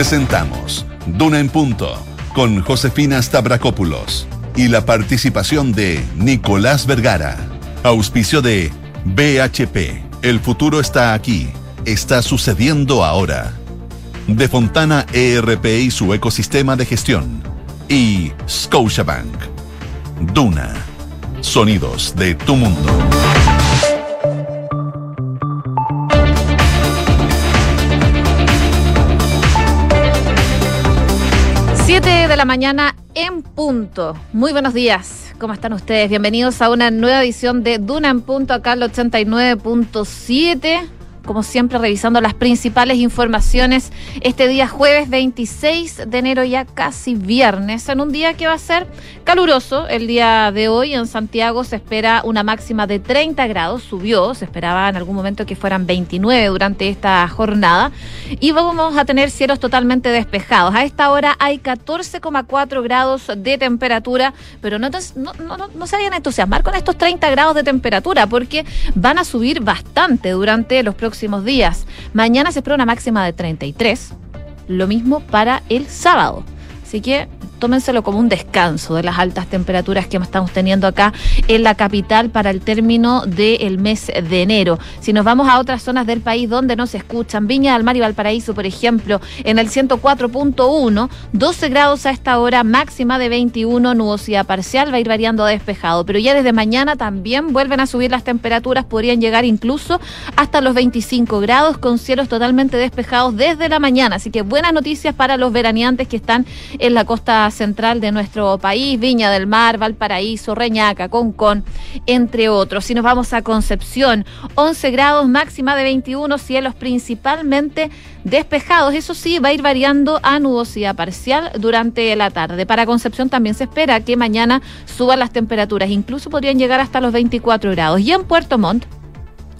Presentamos Duna en Punto con Josefina Stavrakopoulos y la participación de Nicolás Vergara. Auspicio de BHP. El futuro está aquí. Está sucediendo ahora. De Fontana ERP y su ecosistema de gestión. Y Scotiabank. Duna. Sonidos de tu mundo. Mañana en punto. Muy buenos días. ¿Cómo están ustedes? Bienvenidos a una nueva edición de Duna en punto acá al 89.7 como siempre revisando las principales informaciones este día jueves 26 de enero, ya casi viernes, en un día que va a ser caluroso. El día de hoy en Santiago se espera una máxima de 30 grados, subió, se esperaba en algún momento que fueran 29 durante esta jornada y vamos a tener cielos totalmente despejados. A esta hora hay 14,4 grados de temperatura, pero no, se vayan a entusiasmar con estos 30 grados de temperatura porque van a subir bastante durante los próximos próximos días. Mañana se espera una máxima de 33. Lo mismo para el sábado. Así que tómenselo como un descanso de las altas temperaturas que estamos teniendo acá en la capital para el término del mes de enero. Si nos vamos a otras zonas del país donde no se escuchan, Viña del Mar y Valparaíso, por ejemplo, en el 104.1, 12 grados a esta hora, máxima de 21, nubosidad parcial, va a ir variando a despejado, pero ya desde mañana también vuelven a subir las temperaturas, podrían llegar incluso hasta los 25 grados con cielos totalmente despejados desde la mañana, así que buenas noticias para los veraneantes que están en la costa central de nuestro país, Viña del Mar, Valparaíso, Reñaca, Concón, entre otros. Si nos vamos a Concepción, 11 grados, máxima de 21, cielos principalmente despejados. Eso sí, va a ir variando a nubosidad parcial durante la tarde. Para Concepción también se espera que mañana suban las temperaturas, incluso podrían llegar hasta los 24 grados. Y en Puerto Montt,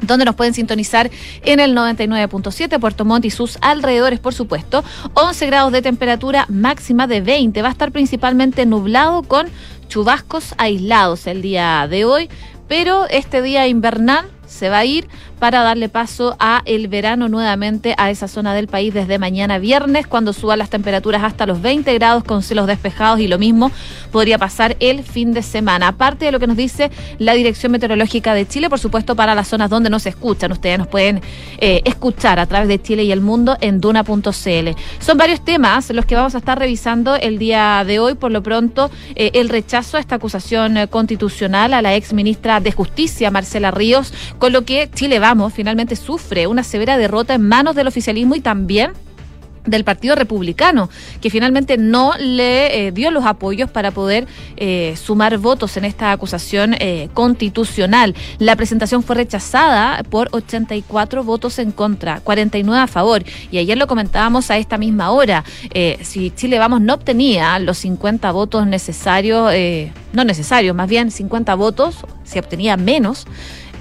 donde nos pueden sintonizar en el 99.7 Puerto Montt y sus alrededores, por supuesto. 11 grados de temperatura máxima de 20. Va a estar principalmente nublado con chubascos aislados el día de hoy, pero este día invernal se va a ir para darle paso a el verano nuevamente a esa zona del país desde mañana viernes, cuando suban las temperaturas hasta los 20 grados con cielos despejados y lo mismo podría pasar el fin de semana. Aparte de lo que nos dice la Dirección Meteorológica de Chile, por supuesto para las zonas donde no se escuchan, ustedes nos pueden eh, escuchar a través de Chile y el mundo en duna.cl. Son varios temas los que vamos a estar revisando el día de hoy. Por lo pronto, eh, el rechazo a esta acusación eh, constitucional a la ex ministra de Justicia, Marcela Ríos, con lo que Chile va finalmente sufre una severa derrota en manos del oficialismo y también del Partido Republicano, que finalmente no le eh, dio los apoyos para poder eh, sumar votos en esta acusación eh, constitucional. La presentación fue rechazada por 84 votos en contra, 49 a favor. Y ayer lo comentábamos a esta misma hora. si Chile Vamos no obtenía los 50 votos necesarios, no necesarios, más bien 50 votos, si obtenía menos,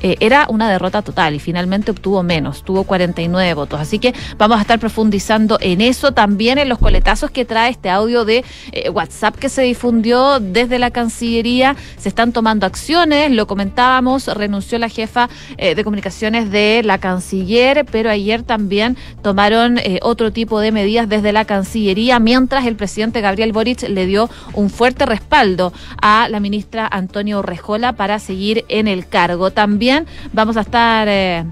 eh, era una derrota total y finalmente obtuvo menos, tuvo 49 votos. Así que vamos a estar profundizando en eso, también en los coletazos que trae este audio de eh, WhatsApp que se difundió desde la Cancillería. Se están tomando acciones, lo comentábamos, renunció la jefa eh, de comunicaciones de la Canciller, pero ayer también tomaron otro tipo de medidas desde la Cancillería, mientras el presidente Gabriel Boric le dio un fuerte respaldo a la ministra Antonio Rejola para seguir en el cargo. También vamos a estar eh,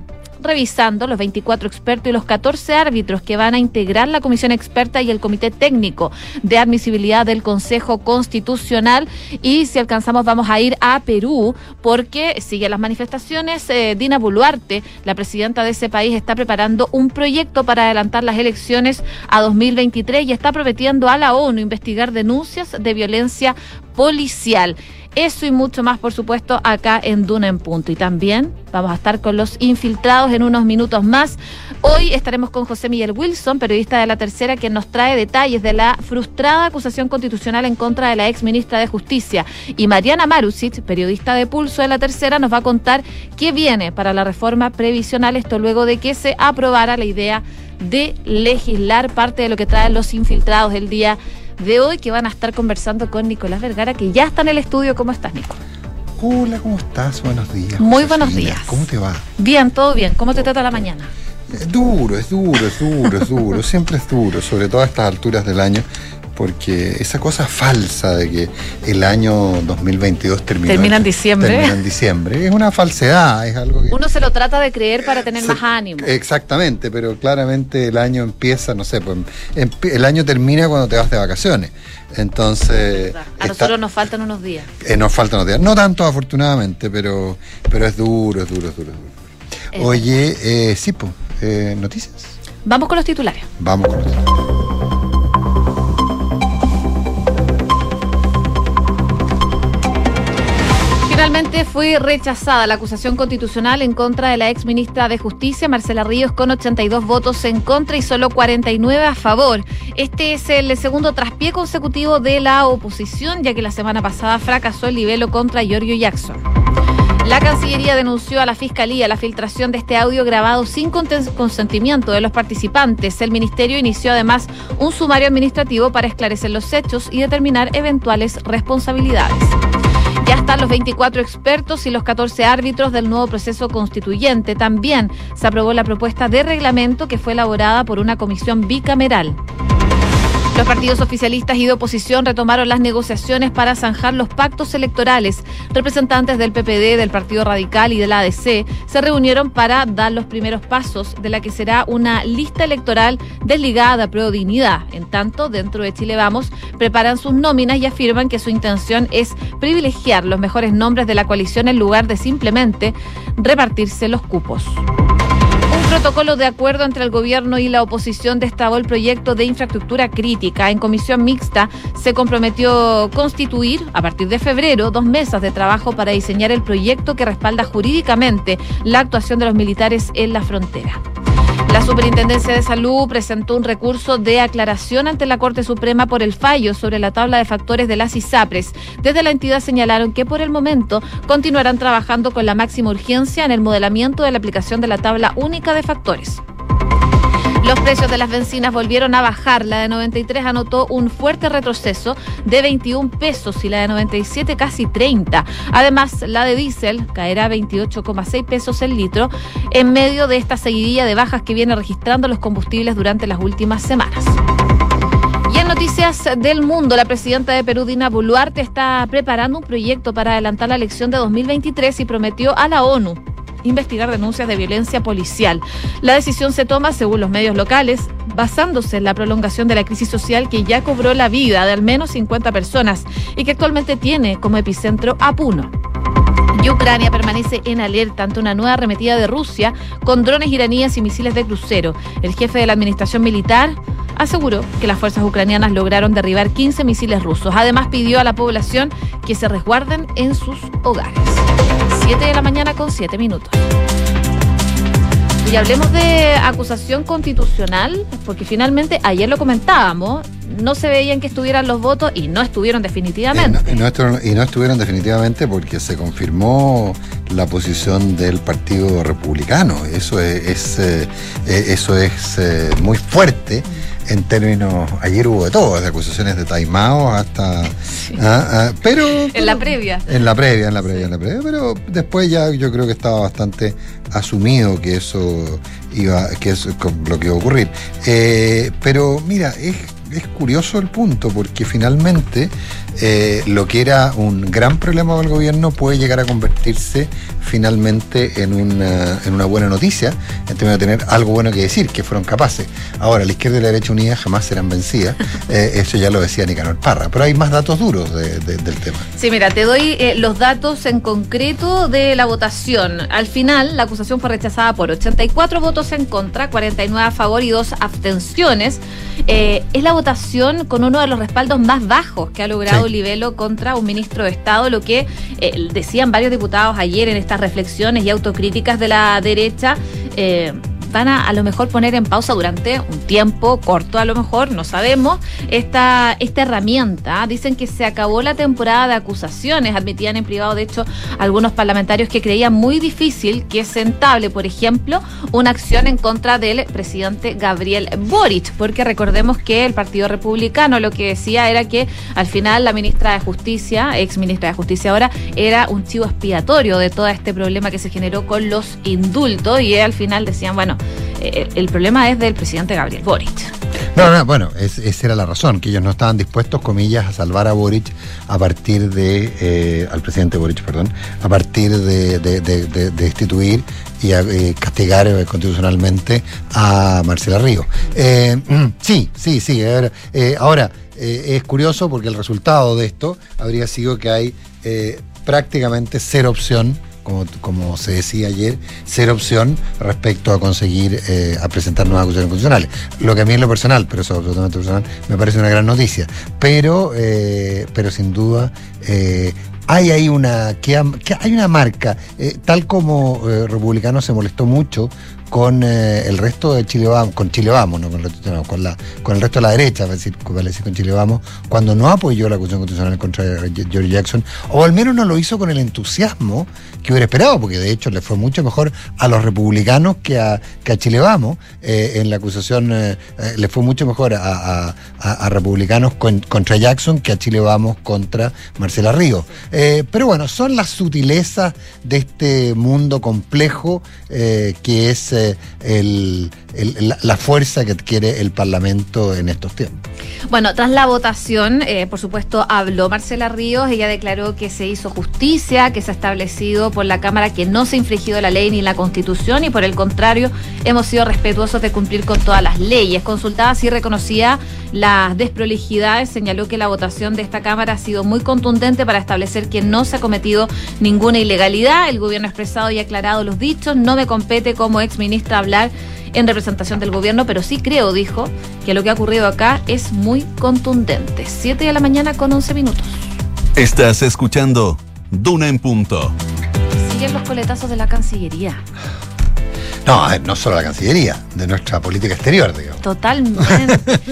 revisando los 24 expertos y los 14 árbitros que van a integrar la comisión experta y el comité técnico de admisibilidad del Consejo Constitucional. Y si alcanzamos, vamos a ir a Perú porque sigue las manifestaciones. Eh, Dina Boluarte, la presidenta de ese país, está preparando un proyecto para adelantar las elecciones a 2023 y está prometiendo a la ONU investigar denuncias de violencia policial. Eso y mucho más, por supuesto, acá en Duna en Punto. Y también vamos a estar con los infiltrados en unos minutos más. Hoy estaremos con José Miguel Wilson, periodista de La Tercera, quien nos trae detalles de la frustrada acusación constitucional en contra de la ex ministra de Justicia. Y Mariana Marusic, periodista de Pulso de La Tercera, nos va a contar qué viene para la reforma previsional, esto luego de que se aprobara la idea de legislar parte de lo que traen los infiltrados el día hoy que van a estar conversando con Nicolás Vergara, que ya está en el estudio. ¿Cómo estás, Nico? Hola, ¿cómo estás? Buenos días. Muy buenos días. ¿Cómo te va? Bien, todo bien. ¿Cómo te trata la mañana? Es duro, es duro, es duro, es duro, siempre es duro, sobre todo a estas alturas del año porque esa cosa falsa de que el año 2022 terminó termina en diciembre. Termina en diciembre. Es una falsedad, es algo que... Uno se lo trata de creer para tener más ánimo. Exactamente, pero claramente el año empieza, no sé, pues, el año termina cuando te vas de vacaciones. Entonces... A nosotros nos faltan unos días. Eh, nos faltan unos días. No tanto afortunadamente, pero, pero es duro, es duro, es duro. Es duro. Oye, eh, sí, pues, eh, noticias. Vamos con los titulares. Vamos con los titulares. Finalmente fue rechazada la acusación constitucional en contra de la ex ministra de Justicia, Marcela Ríos, con 82 votos en contra y solo 49 a favor. Este es el segundo traspié consecutivo de la oposición, ya que la semana pasada fracasó el libelo contra Giorgio Jackson. La Cancillería denunció a la Fiscalía la filtración de este audio grabado sin consentimiento de los participantes. El Ministerio inició además un sumario administrativo para esclarecer los hechos y determinar eventuales responsabilidades. Ya están los 24 expertos y los 14 árbitros del nuevo proceso constituyente. También se aprobó la propuesta de reglamento que fue elaborada por una comisión bicameral. Los partidos oficialistas y de oposición retomaron las negociaciones para zanjar los pactos electorales. Representantes del PPD, del Partido Radical y de la ADC se reunieron para dar los primeros pasos de la que será una lista electoral desligada Pro Dignidad. En tanto, dentro de Chile Vamos, preparan sus nóminas y afirman que su intención es privilegiar los mejores nombres de la coalición en lugar de simplemente repartirse los cupos protocolo de acuerdo entre el gobierno y la oposición destrabó el proyecto de infraestructura crítica. En comisión mixta se comprometió constituir, a partir de febrero, dos mesas de trabajo para diseñar el proyecto que respalda jurídicamente la actuación de los militares en la frontera. Superintendencia de Salud presentó un recurso de aclaración ante la Corte Suprema por el fallo sobre la tabla de factores de las ISAPRES. Desde la entidad señalaron que por el momento continuarán trabajando con la máxima urgencia en el modelamiento de la aplicación de la tabla única de factores. Los precios de las bencinas volvieron a bajar. La de 93 anotó un fuerte retroceso de 21 pesos y la de 97 casi 30. Además, la de diésel caerá a 28,6 pesos el litro en medio de esta seguidilla de bajas que viene registrando los combustibles durante las últimas semanas. Y en noticias del mundo, la presidenta de Perú, Dina Boluarte, está preparando un proyecto para adelantar la elección de 2023 y prometió a la ONU investigar denuncias de violencia policial. La decisión se toma, según los medios locales, basándose en la prolongación de la crisis social que ya cobró la vida de al menos 50 personas y que actualmente tiene como epicentro a Puno. Y Ucrania permanece en alerta ante una nueva arremetida de Rusia con drones iraníes y misiles de crucero. El jefe de la administración militar aseguró que las fuerzas ucranianas lograron derribar 15 misiles rusos. Además pidió a la población que se resguarden en sus hogares. 7 de la mañana con 7 minutos. Y hablemos de acusación constitucional, porque finalmente ayer lo comentábamos, no se veían que estuvieran los votos y no estuvieron definitivamente. Y no, estuvieron, definitivamente porque se confirmó la posición del Partido Republicano. Eso es, eh, eh, eso es eh, muy fuerte en términos, ayer hubo de todo, de acusaciones de taimao hasta... Ah, ah, pero, En la previa. En la previa, en la previa, en la previa. Pero después ya yo creo que estaba bastante asumido que eso iba, que es lo que iba a ocurrir. pero mira, es es curioso el punto, porque finalmente eh, lo que era un gran problema del gobierno puede llegar a convertirse finalmente en una, en una buena noticia, en términos de tener algo bueno que decir, que fueron capaces. Ahora, la izquierda y la derecha unida jamás serán vencidas, eh, eso ya lo decía Nicanor Parra, pero hay más datos duros del tema. Sí, mira, te doy eh, los datos en concreto de la votación. Al final, la acusación fue rechazada por 84 votos en contra, 49 a favor y 2 abstenciones. es la votación con uno de los respaldos más bajos que ha logrado Libelo contra un ministro de Estado, lo que eh, decían varios diputados ayer en estas reflexiones y autocríticas de la derecha. Eh, van a lo mejor poner en pausa durante un tiempo corto, a lo mejor, no sabemos, esta, esta herramienta. Dicen que se acabó la temporada de acusaciones, admitían en privado, de hecho, algunos parlamentarios que creían muy difícil que es sentable, por ejemplo, una acción en contra del presidente Gabriel Boric, porque recordemos que el Partido Republicano lo que decía era que al final la ministra de Justicia, ex ministra de Justicia ahora, era un chivo expiatorio de todo este problema que se generó con los indultos y al final decían, bueno, eh, el problema es del presidente Gabriel Boric. No, no, bueno, esa era la razón, que ellos no estaban dispuestos, comillas, a salvar a Boric a partir de, eh, al presidente Boric, perdón, a partir de, de, destituir y a, eh, castigar constitucionalmente a Marcela Río. sí, sí, sí. ahora, es curioso porque el resultado de esto habría sido que hay prácticamente cero opción como, se decía ayer, ser opción respecto a conseguir eh, a presentar nuevas acusaciones constitucionales. Lo que a mí en lo personal, pero eso es absolutamente personal, me parece una gran noticia. Pero, eh, pero sin duda, eh, hay ahí una, que, hay una marca, tal como Republicano se molestó mucho con eh, el resto de Chile Vamos, con Chile Vamos, no con, el, con, la, con el resto de la derecha, es decir, con Chile Vamos, cuando no apoyó la acusación constitucional contra George Jackson, o al menos no lo hizo con el entusiasmo que hubiera esperado, porque de hecho le fue mucho mejor a los republicanos que a, que a Chile Vamos. Eh, en la acusación eh, le fue mucho mejor a, republicanos contra Jackson que a Chile Vamos contra Marcela Río. pero bueno, son las sutilezas de este mundo complejo que es la fuerza que adquiere el Parlamento en estos tiempos. Bueno, tras la votación, eh, por supuesto, habló Marcela Ríos. Ella declaró que se hizo justicia, que se ha establecido por la Cámara que no se ha infringido la ley ni la Constitución y por el contrario, hemos sido respetuosos de cumplir con todas las leyes. Consultada sí reconocía las desprolijidades, señaló que la votación de esta Cámara ha sido muy contundente para establecer que no se ha cometido ninguna ilegalidad. El gobierno ha expresado y aclarado los dichos. No me compete como ex ministra hablar en representación del gobierno, pero sí creo, dijo, que lo que ha ocurrido acá es muy contundente. Siete de la mañana con 11 minutos. Estás escuchando Duna en punto. Siguen los coletazos de la Cancillería. No, no solo la Cancillería, de nuestra política exterior, digamos. Totalmente.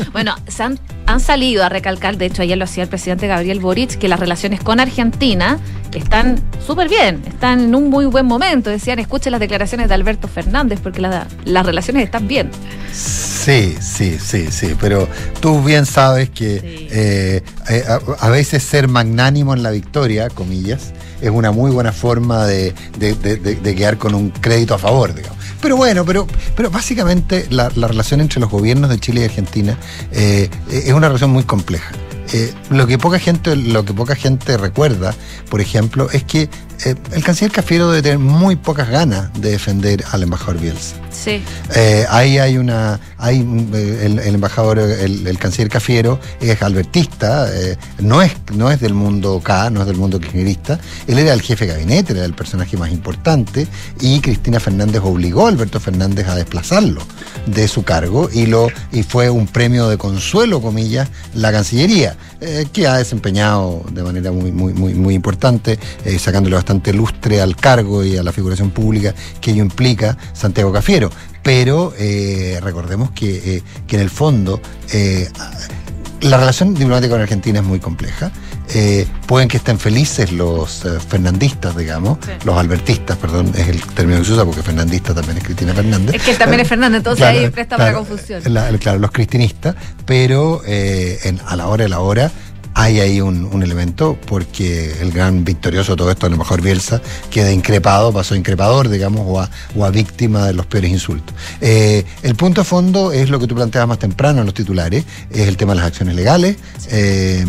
bueno, se han, salido a recalcar, de hecho ayer lo hacía el presidente Gabriel Boric, que las relaciones con Argentina están súper bien, están en un muy buen momento. Decían, escuchen las declaraciones de Alberto Fernández, porque las relaciones están bien. Sí, sí, sí, sí, pero tú bien sabes que eh, eh, a, veces ser magnánimo en la victoria, comillas, es una muy buena forma de, de quedar con un crédito a favor, digamos. Pero bueno, pero, pero básicamente la, relación entre los gobiernos de Chile y Argentina eh, es una relación muy compleja. Eh, lo que poca gente lo que poca gente recuerda, por ejemplo, es que eh, el canciller Cafiero debe tener muy pocas ganas de defender al embajador Bielsa. Sí. Eh, ahí hay una. Hay eh, el, embajador, el, canciller Cafiero, es albertista, no, es, no es del mundo K, no es del mundo kirchnerista. Él era el jefe de gabinete, era el personaje más importante, y Cristina Fernández obligó a Alberto Fernández a desplazarlo de su cargo y, lo, y fue un premio de consuelo, comillas, la Cancillería, que ha desempeñado de manera muy, muy, muy, importante, sacándole bastante lustre al cargo y a la figuración pública que ello implica Santiago Cafiero. Pero eh, recordemos que, eh, que, en el fondo eh, la relación diplomática con Argentina es muy compleja. Pueden que estén felices los fernandistas, digamos, los albertistas, perdón, es el término que se usa porque fernandista también es Cristina Fernández. Es que también es Fernández, entonces ahí presta para confusión. claro, los cristinistas, pero a la hora de la hora hay ahí un, elemento porque el gran victorioso de todo esto, a lo mejor Bielsa, queda increpado, pasó increpador, digamos, o a, a víctima de los peores insultos. Eh, el punto de fondo es lo que tú planteabas más temprano en los titulares, es el tema de las acciones legales. Eh,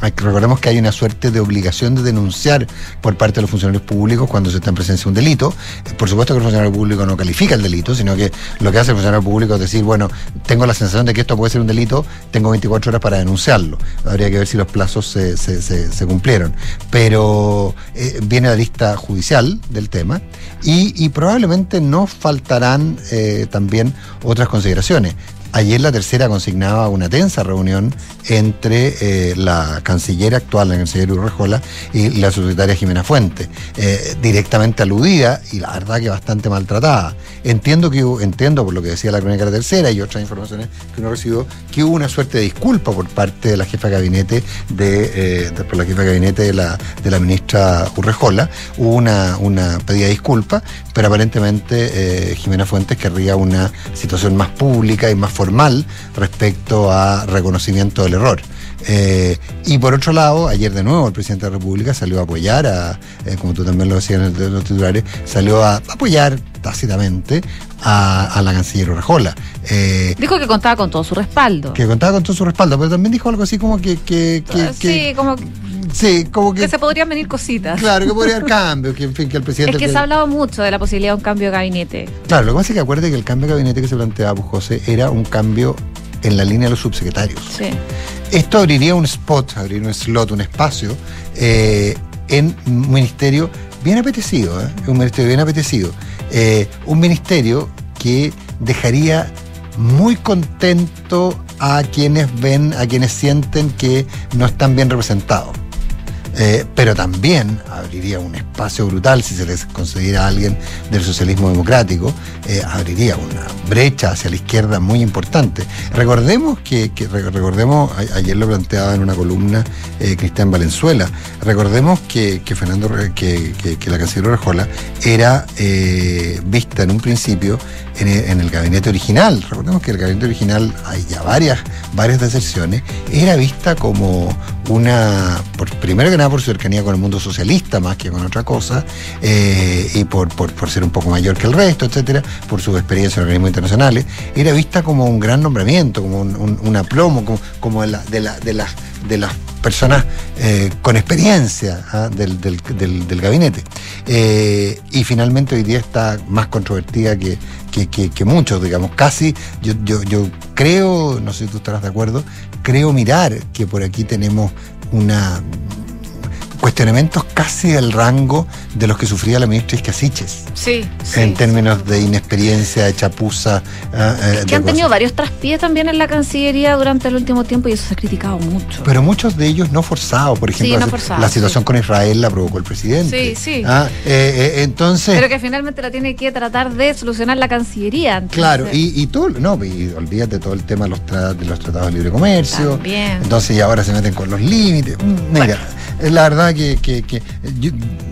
recordemos que hay una suerte de obligación de denunciar por parte de los funcionarios públicos cuando se está en presencia de un delito. Por supuesto que el funcionario público no califica el delito, sino que lo que hace el funcionario público es decir, bueno, tengo la sensación de que esto puede ser un delito, tengo 24 horas para denunciarlo. Habría que ver si los plazos se, se, cumplieron. Pero eh, viene la lista judicial del tema y, probablemente no faltarán eh, también otras consideraciones. Ayer la tercera consignaba una tensa reunión entre eh, la canciller actual, la canciller Urrejola, y la subsecretaria Jimena Fuente, eh, directamente aludida y la verdad que bastante maltratada. Entiendo que entiendo por lo que decía la crónica de la tercera y otras informaciones que uno recibió, que hubo una suerte de disculpa por parte de la jefa de gabinete de, eh, por la jefa de gabinete de la, de la ministra Urrejola, hubo una, una pedida de disculpa, pero aparentemente Jimena Fuentes querría una situación más pública y más formal respecto a reconocimiento del error. Eh, y por otro lado, ayer de nuevo el presidente de la República salió a apoyar, a, eh, como tú también lo decías en los titulares, salió a apoyar tácitamente a, la canciller Urrejola. Eh, dijo que contaba con todo su respaldo. Que contaba con todo su respaldo, pero también dijo algo así como que... que, que sí, como... Sí, como que, que, se podrían venir cositas. Claro, que podría haber cambio, que en fin, que el presidente... Es que, se ha hablado mucho de la posibilidad de un cambio de gabinete. Claro, lo que pasa es que acuerde que el cambio de gabinete que se planteaba, pues, José, era un cambio en la línea de los subsecretarios. Sí. Esto abriría un spot, abriría un slot, un espacio eh, en un ministerio bien apetecido, ¿eh? un ministerio bien apetecido. Eh, un ministerio que dejaría muy contento a quienes ven, a quienes sienten que no están bien representados. Eh, pero también abriría un espacio brutal si se les concediera a alguien del socialismo democrático, eh, abriría una brecha hacia la izquierda muy importante. Recordemos que, recordemos, ayer lo planteaba en una columna eh, Cristian Valenzuela, recordemos que, Fernando, que, la canciller Rejola era vista en un principio en el, gabinete original, recordemos que el gabinete original hay ya varias, varias deserciones, era vista como una, por, primero que nada por su cercanía con el mundo socialista más que con otra cosa, eh, y por, ser un poco mayor que el resto, etcétera, por su experiencia en organismos internacionales, era vista como un gran nombramiento, como un, aplomo, como, de, la, de, las, de las personas eh, con experiencia ¿ah? del, gabinete. Eh, y finalmente hoy día está más controvertida que, que, muchos, digamos. Casi, yo, yo, yo creo, no sé si tú estarás de acuerdo, creo mirar que por aquí tenemos una cuestionamientos casi del rango de los que sufría la ministra Iscasiches. Sí, sí. En términos de inexperiencia, de chapuza. Ah, eh, que han tenido varios traspiés también en la Cancillería durante el último tiempo y eso se ha criticado mucho. Pero muchos de ellos no forzados. Por ejemplo, la situación con Israel la provocó el presidente. Sí, sí. Ah, eh, eh, entonces. Pero que finalmente la tiene que tratar de solucionar la Cancillería. Claro, y, y todo, no, y olvídate todo el tema de los, de los tratados de libre comercio. También. Entonces, y ahora se meten con los límites. Mira, es la verdad que,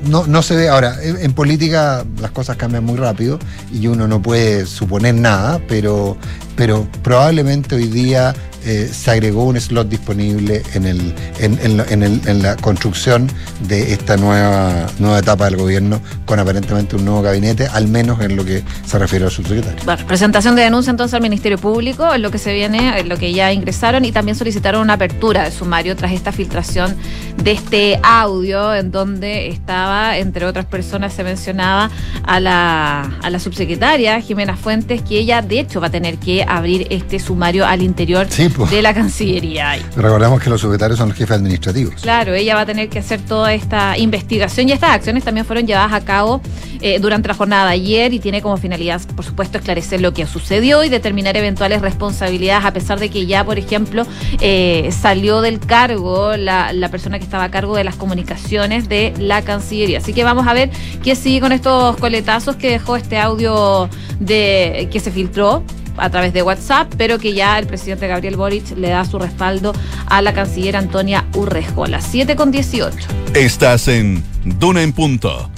no, se ve. Ahora, en, política las cosas cambian muy rápido y uno no puede suponer nada, pero, pero probablemente hoy día eh, se agregó un slot disponible en, el, en, la construcción de esta nueva, nueva etapa del gobierno con aparentemente un nuevo gabinete, al menos en lo que se refiere al subsecretario. Bueno, presentación de denuncia entonces al Ministerio Público, en lo que se viene, en lo que ya ingresaron y también solicitaron una apertura de sumario tras esta filtración de este audio en donde estaba, entre otras personas, se mencionaba a la, a la subsecretaria Jimena Fuentes, que ella de hecho va a tener que abrir este sumario al interior. Sí, de la Cancillería. Recordemos que los secretarios son los jefes administrativos. Claro, ella va a tener que hacer toda esta investigación y estas acciones también fueron llevadas a cabo eh, durante la jornada de ayer y tiene como finalidad, por supuesto, esclarecer lo que sucedió y determinar eventuales responsabilidades, a pesar de que ya, por ejemplo, eh, salió del cargo la, la persona que estaba a cargo de las comunicaciones de la Cancillería. Así que vamos a ver qué sigue con estos coletazos que dejó este audio de que se filtró a través de WhatsApp, pero que ya el presidente Gabriel Boric le da su respaldo a la canciller Antonia Urrejola. 7 con 18. Estás en Duna en Punto.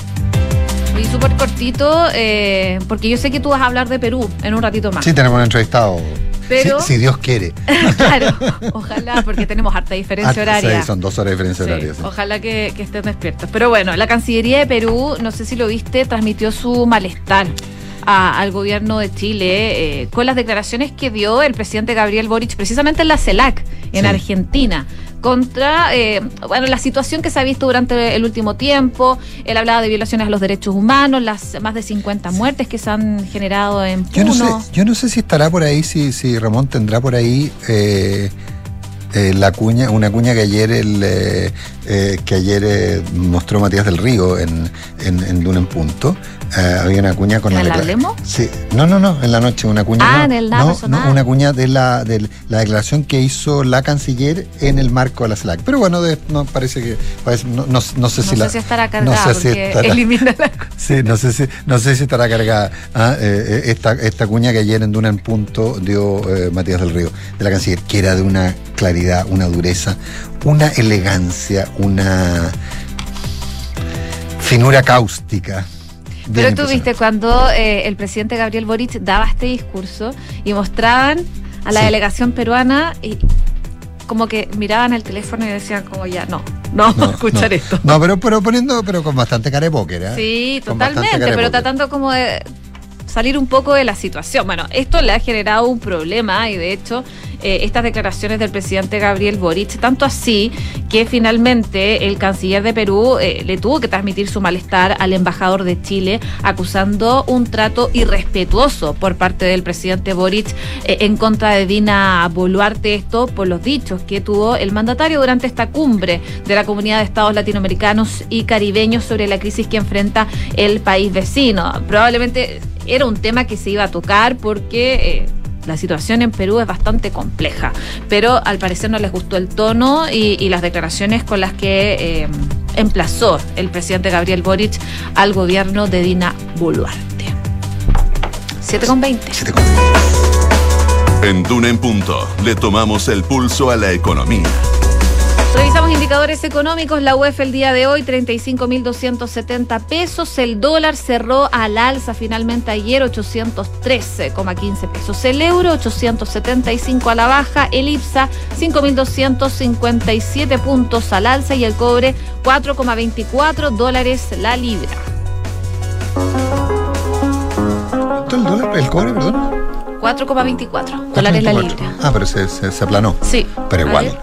Y súper cortito, eh, porque yo sé que tú vas a hablar de Perú en un ratito más. Sí, tenemos un entrevistado. Pero, si, Dios quiere. claro, ojalá, porque tenemos harta diferencia horaria. Sí, son dos horas de diferencia horaria. Ojalá que, que estén despiertos. Pero bueno, la Cancillería de Perú, no sé si lo viste, transmitió su malestar al gobierno de Chile eh, con las declaraciones que dio el presidente Gabriel Boric precisamente en la CELAC, en Argentina contra eh, bueno la situación que se ha visto durante el último tiempo. Él hablaba de violaciones a los derechos humanos, las más de 50 muertes que se han generado en Puno. Yo no sé, yo no sé si estará por ahí, si, si Ramón tendrá por ahí eh, la cuña, una cuña que ayer el, que ayer mostró Matías del Río en, en, en Luna en Punto, eh, había una cuña con la, la Sí, no, no, no, en la noche una cuña. Ah, no, en el no, no, una cuña de la, de la declaración que hizo la canciller en el marco de la CELAC. Pero bueno, no parece que no, no, sé si la. Sé si estará cargada no sé si estará, elimina la Sí, no sé si, no sé si estará cargada ah, eh, eh, esta, esta cuña que ayer en Duna en Punto dio Matías del Río, de la canciller, que era de una claridad, una dureza, una elegancia, una finura cáustica. Pero tú viste cuando eh, el presidente Gabriel Boric daba este discurso y mostraban a la delegación peruana y como que miraban el teléfono y decían como ya, no, no vamos a escuchar no. esto. No, pero, pero poniendo, pero con bastante cara de póker, ¿eh? Sí, totalmente, pero tratando como de salir un poco de la situación. Bueno, esto le ha generado un problema y de hecho eh, estas declaraciones del presidente Gabriel Boric, tanto así que finalmente el canciller de Perú eh, le tuvo que transmitir su malestar al embajador de Chile, acusando un trato irrespetuoso por parte del presidente Boric eh, en contra de Dina Boluarte, esto por los dichos que tuvo el mandatario durante esta cumbre de la Comunidad de Estados Latinoamericanos y Caribeños sobre la crisis que enfrenta el país vecino. Probablemente era un tema que se iba a tocar porque... la situación en Perú es bastante compleja, pero al parecer no les gustó el tono y, y las declaraciones con las que eh, emplazó el presidente Gabriel Boric al gobierno de Dina Boluarte. 7 con 20. Siete con- En Duna en Punto le tomamos el pulso a la economía. Revisamos indicadores económicos. La UEF el día de hoy, 35.270 pesos. El dólar cerró al alza finalmente ayer, 813,15 pesos. El euro, 875 a la baja. El IPSA, 5.257 puntos al alza. Y el cobre, 4,24 dólares la libra. ¿Cuánto el dólar? ¿El cobre, perdón? 4,24 dólares la 4.24. libra. Ah, pero se, se, se aplanó. Sí. Pero igual. Ayer.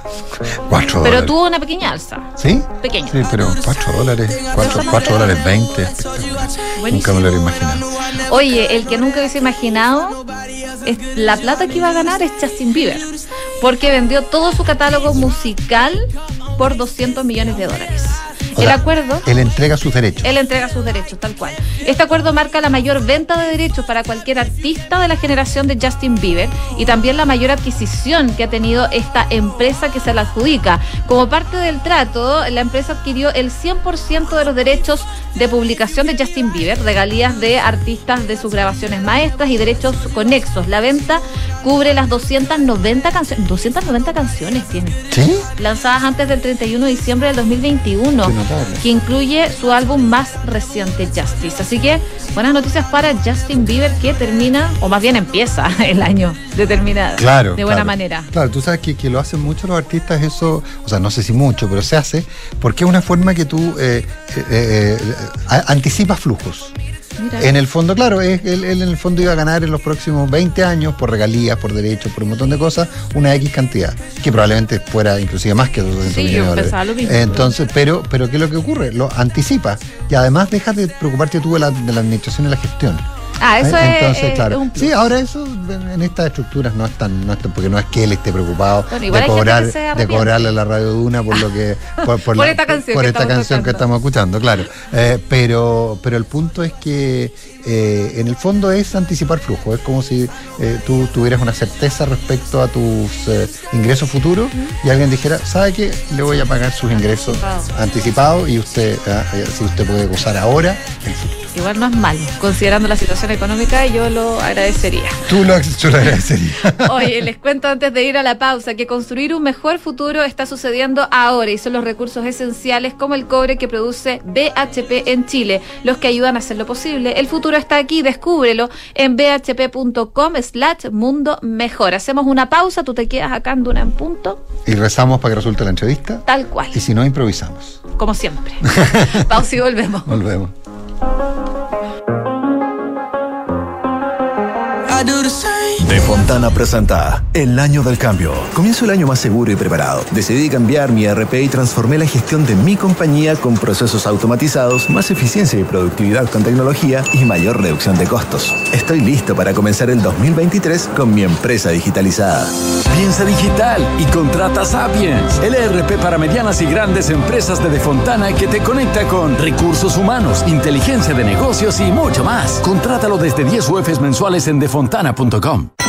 4 Pero dólares. tuvo una pequeña alza. ¿Sí? Pequeña. Sí, pero 4 dólares. 4, dólares 20. espectacular. Nunca me lo hubiera imaginado. Oye, el que nunca hubiese imaginado es la plata que iba a ganar es Justin Bieber, porque vendió todo su catálogo musical por 200 millones de dólares. O El sea, acuerdo, Él entrega sus derechos. él entrega sus derechos, tal cual. Este acuerdo marca la mayor venta de derechos para cualquier artista de la generación de Justin Bieber y también la mayor adquisición que ha tenido esta empresa que se la adjudica. Como parte del trato, la empresa adquirió el 100% de los derechos de publicación de Justin Bieber, regalías de artistas de sus grabaciones maestras y derechos conexos. La venta cubre las 290 canciones. 290 canciones tiene ¿Sí? lanzadas antes del 31 de diciembre del 2021, Qué notable. Que incluye su álbum más reciente, Justice. Así que buenas noticias para Justin Bieber, que termina, o más bien empieza el año determinado. Claro. De buena claro. manera. Claro, tú sabes que, que lo hacen mucho los artistas, eso, o sea, no sé si mucho, pero se hace, porque es una forma que tú eh, eh, eh, a- anticipas flujos. Mira. En el fondo, claro, él, él en el fondo iba a ganar en los próximos 20 años por regalías, por derechos, por un montón de cosas, una X cantidad, que probablemente fuera inclusive más que 200 Sí, millones de dólares. lo mismo. Entonces, pero, pero ¿qué es lo que ocurre? Lo anticipa y además dejas de preocuparte tú de la, de la administración y la gestión. Ah, eso ¿Eh? es, Entonces, eh, claro. es plus. Sí, ahora eso en estas estructuras no es tan, no es tan- porque no es que él esté preocupado Bueno, de cobrar, de cobrarle a la radio Duna por lo que, por, Por la- esta canción por que esta estamos canción que estamos escuchando, claro. Eh, pero, pero el punto es que eh, en el fondo es anticipar flujo. Es como si tú tuvieras una certeza respecto a tus ingresos futuros y alguien dijera, ¿sabe qué? Le voy a pagar sus ingresos Anticipado. anticipados y usted, ah, así usted puede gozar ahora el futuro. Igual no es malo, considerando la situación económica, yo lo agradecería. Tú lo, yo lo agradecería. Oye, les cuento antes de ir a la pausa que construir un mejor futuro está sucediendo ahora y son los recursos esenciales como el cobre que produce BHP en Chile los que ayudan a hacerlo posible. El futuro está aquí, descúbrelo en bhp.com slash mundo mejor. Hacemos una pausa, tú te quedas acá en Duna en punto, Y rezamos para que resulte la entrevista. tal cual, Y si no, improvisamos. como siempre. pausa y volvemos. Volvemos. Thank you. Fontana presenta El Año del Cambio. Comienzo el año más seguro y preparado. Decidí cambiar mi RP y transformé la gestión de mi compañía con procesos automatizados, más eficiencia y productividad con tecnología y mayor reducción de costos. Estoy listo para comenzar el 2023 con mi empresa digitalizada. Piensa digital y contrata Sapiens, el ERP para medianas y grandes empresas de Defontana que te conecta con recursos humanos, inteligencia de negocios y mucho más. Contrátalo desde 10 UFs mensuales en defontana.com.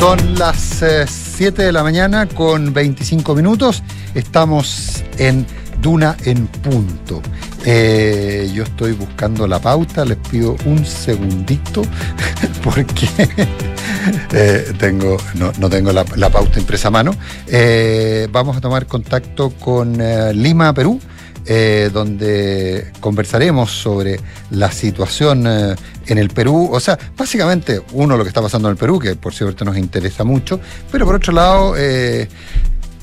Son las 7 de la mañana con 25 minutos. Estamos en Duna en punto. Eh, yo estoy buscando la pauta, les pido un segundito porque eh, tengo, no, no tengo la, la pauta impresa a mano. Eh, vamos a tomar contacto con eh, Lima, Perú. Eh, donde conversaremos sobre la situación eh, en el Perú. O sea, básicamente, uno, lo que está pasando en el Perú, que por cierto nos interesa mucho, pero por otro lado, eh,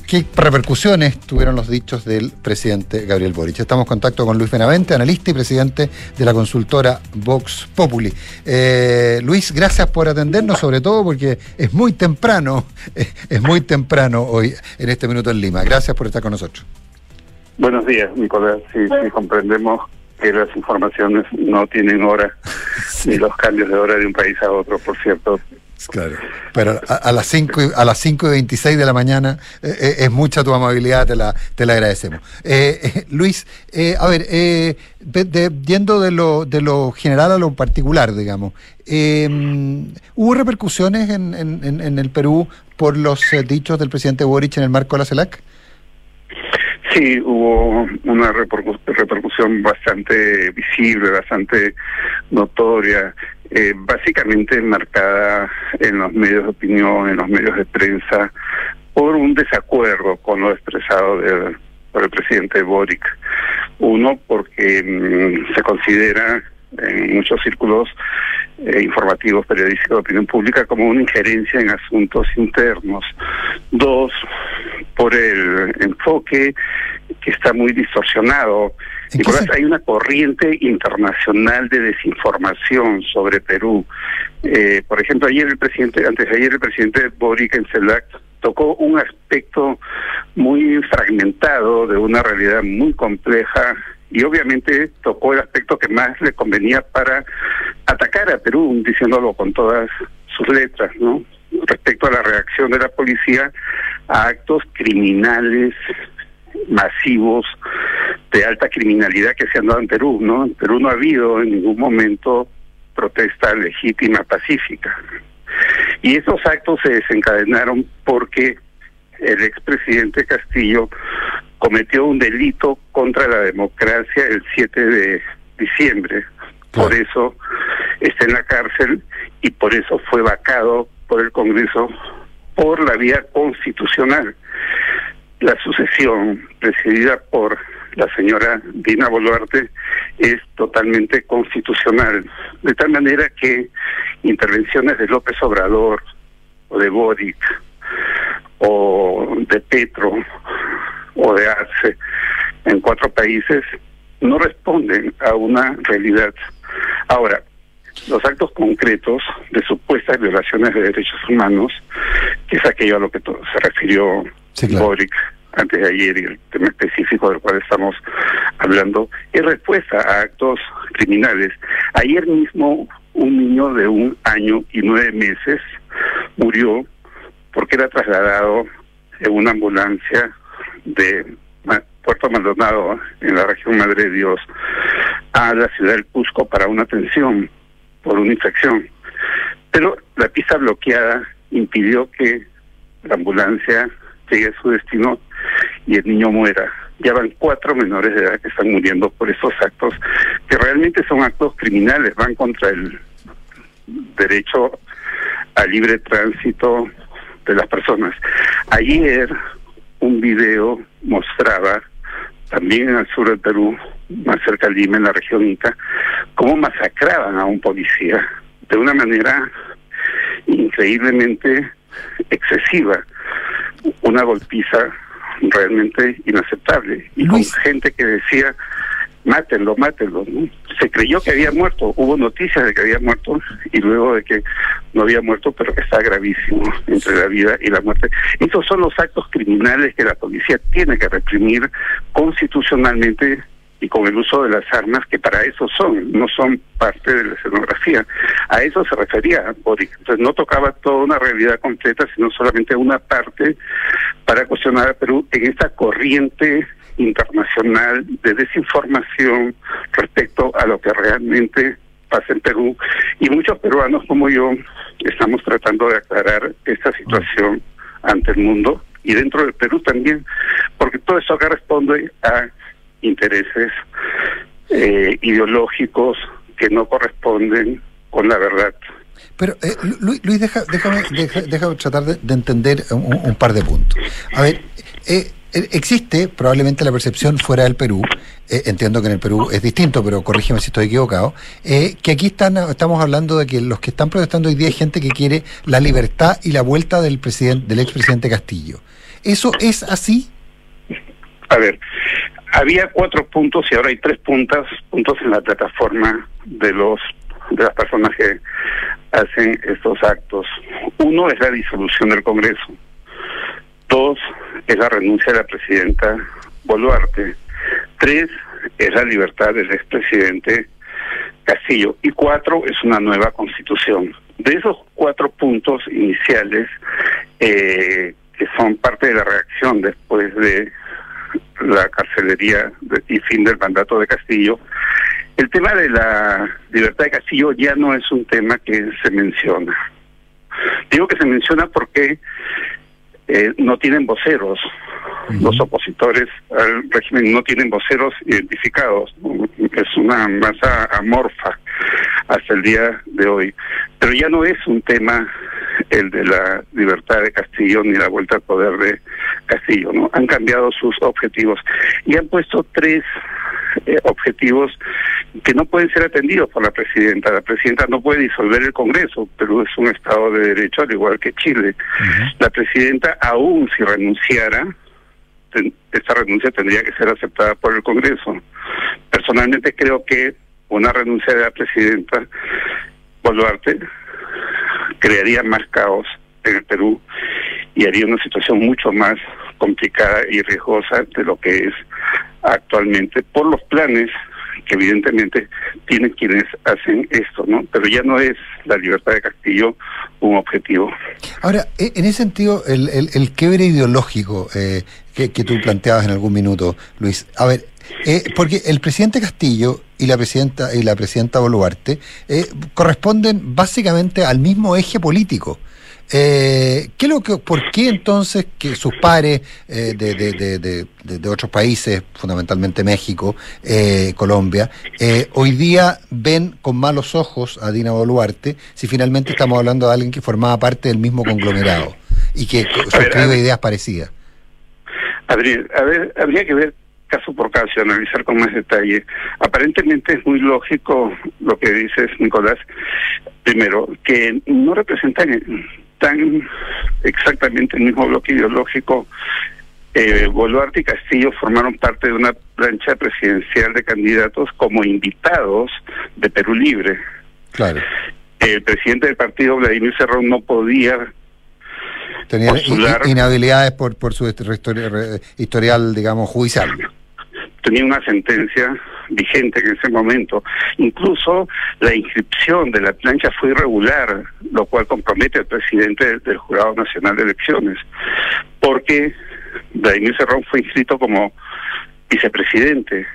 ¿Qué repercusiones tuvieron los dichos del presidente Gabriel Boric? Estamos en contacto con Luis Benavente, analista y presidente de la consultora Vox Populi. Luis, gracias por atendernos, sobre todo porque es muy temprano, es muy temprano hoy en este minuto en Lima. Gracias por estar con nosotros. Buenos días, Nicolás. Sí, sí, comprendemos que las informaciones no tienen hora, ni los cambios de hora de un país a otro, por cierto. Claro. Pero a, a las 5 y, a las 5 y 26 de la mañana eh, eh, es mucha tu amabilidad, te la, te la agradecemos. Eh, eh, Luis, eh, a ver, eh, de- de- yendo de lo, de lo general a lo particular, digamos, eh, ¿hubo repercusiones en, en- en- el Perú por los eh, dichos del presidente Boric en el marco de la CELAC? Sí, hubo una repercu- repercusión bastante visible, bastante notoria, eh, básicamente marcada en los medios de opinión, en los medios de prensa, por un desacuerdo con lo expresado del- por el presidente Boric. Uno, porque mm, se considera en muchos círculos eh, informativos, periodísticos de opinión pública como una injerencia en asuntos internos. Dos, por el enfoque que está muy distorsionado. ¿En qué Nicolás, hay una corriente internacional de desinformación sobre Perú. Eh, por ejemplo, ayer el presidente, antes de ayer el presidente Boric en CELAC tocó un aspecto muy fragmentado de una realidad muy compleja y obviamente tocó el aspecto que más le convenía para atacar a Perú, diciéndolo con todas sus letras, ¿no? Respecto a la reacción de la policía a actos criminales masivos de alta criminalidad que se han dado en Perú, ¿no? En Perú no ha habido en ningún momento protesta legítima, pacífica. Y esos actos se desencadenaron porque el expresidente Castillo cometió un delito contra la democracia el 7 de diciembre. Por eso está en la cárcel y por eso fue vacado por el Congreso por la vía constitucional. La sucesión presidida por la señora Dina Boluarte es totalmente constitucional, de tal manera que intervenciones de López Obrador o de Boric o de Petro o de Arce en cuatro países no responden a una realidad. Ahora, los actos concretos de supuestas violaciones de derechos humanos, que es aquello a lo que se refirió Sí, claro. Boric antes de ayer y el tema específico del cual estamos hablando, es respuesta a actos criminales. Ayer mismo un niño de un año y nueve meses murió porque era trasladado en una ambulancia de Puerto Maldonado, en la región Madre de Dios, a la ciudad del Cusco para una atención por una infección. Pero la pista bloqueada impidió que la ambulancia llegue a su destino y el niño muera. Ya van cuatro menores de edad que están muriendo por estos actos, que realmente son actos criminales, van contra el derecho al libre tránsito de las personas. Ayer un video mostraba, también en el sur del Perú, más cerca de Lima, en la región Inca, cómo masacraban a un policía de una manera increíblemente excesiva, una golpiza realmente inaceptable y Luis. con gente que decía mátenlo, mátenlo. ¿no? Se creyó que había muerto, hubo noticias de que había muerto y luego de que no había muerto, pero que está gravísimo entre la vida y la muerte. Estos son los actos criminales que la policía tiene que reprimir constitucionalmente y con el uso de las armas que para eso son, no son parte de la escenografía. A eso se refería Boric. Entonces no tocaba toda una realidad completa, sino solamente una parte para cuestionar a Perú en esta corriente internacional de desinformación respecto a lo que realmente pasa en Perú. Y muchos peruanos como yo estamos tratando de aclarar esta situación ante el mundo y dentro del Perú también, porque todo eso acá responde a intereses eh, ideológicos que no corresponden con la verdad. Pero, eh, Luis, deja, déjame, déjame tratar de, de entender un, un, par de puntos. A ver, eh, existe probablemente la percepción fuera del Perú, eh, entiendo que en el Perú es distinto, pero corrígeme si estoy equivocado, eh, que aquí están, estamos hablando de que los que están protestando hoy día hay gente que quiere la libertad y la vuelta del presidente, del expresidente Castillo. ¿Eso es así? A ver, había cuatro puntos y ahora hay tres puntos, puntos en la plataforma de los de las personas que hacen estos actos. Uno es la disolución del Congreso. Dos es la renuncia de la presidenta Boluarte. Tres es la libertad del expresidente Castillo. Y cuatro es una nueva constitución. De esos cuatro puntos iniciales, eh, que son parte de la reacción después de la carcelería y fin del mandato de Castillo, el tema de la libertad de Castillo ya no es un tema que se menciona. Digo que se menciona porque eh, no tienen voceros. Los opositores al régimen no tienen voceros identificados. Es una masa amorfa hasta el día de hoy. Pero ya no es un tema el de la libertad de Castillo ni la vuelta al poder de Castillo, ¿no? Han cambiado sus objetivos y han puesto tres eh, objetivos que no pueden ser atendidos por la presidenta. La presidenta no puede disolver el Congreso, pero es un Estado de Derecho al igual que Chile. La presidenta, aún si renunciara, esta renuncia tendría que ser aceptada por el Congreso. Personalmente creo que una renuncia de la presidenta Boluarte crearía más caos en el Perú y haría una situación mucho más complicada y riesgosa de lo que es actualmente por los planes que evidentemente tienen quienes hacen esto, ¿no? Pero ya no es la libertad de Castillo un objetivo. Ahora, e, en ese sentido, el, el, el quiebre ideológico eh, que, que, tú planteabas en algún minuto, Luis, a ver, eh, porque el presidente Castillo y la presidenta y la presidenta Boluarte eh, corresponden básicamente al mismo eje político. Eh, ¿qué lo que, ¿Por qué entonces que sus pares eh, de, de, de, de, de otros países, fundamentalmente México, eh, Colombia, eh, hoy día ven con malos ojos a Dina Boluarte si finalmente estamos hablando de alguien que formaba parte del mismo conglomerado y que suscribe ideas parecidas? A ver, habría que ver caso por caso y analizar con más detalle. Aparentemente es muy lógico lo que dices, Nicolás. Primero, que no representan tan exactamente el mismo bloque ideológico. Eh, Boluarte y Castillo formaron parte de una plancha presidencial de candidatos como invitados de Perú Libre. Claro. El presidente del partido, Vladimir Cerrón, no podía Tenía inhabilidades por, por su historial, digamos, judicial. Tenía una sentencia vigente en ese momento. Incluso la inscripción de la plancha fue irregular, lo cual compromete al presidente del, Jurado Nacional de Elecciones, porque Vladimir Cerrón fue inscrito como vicepresidente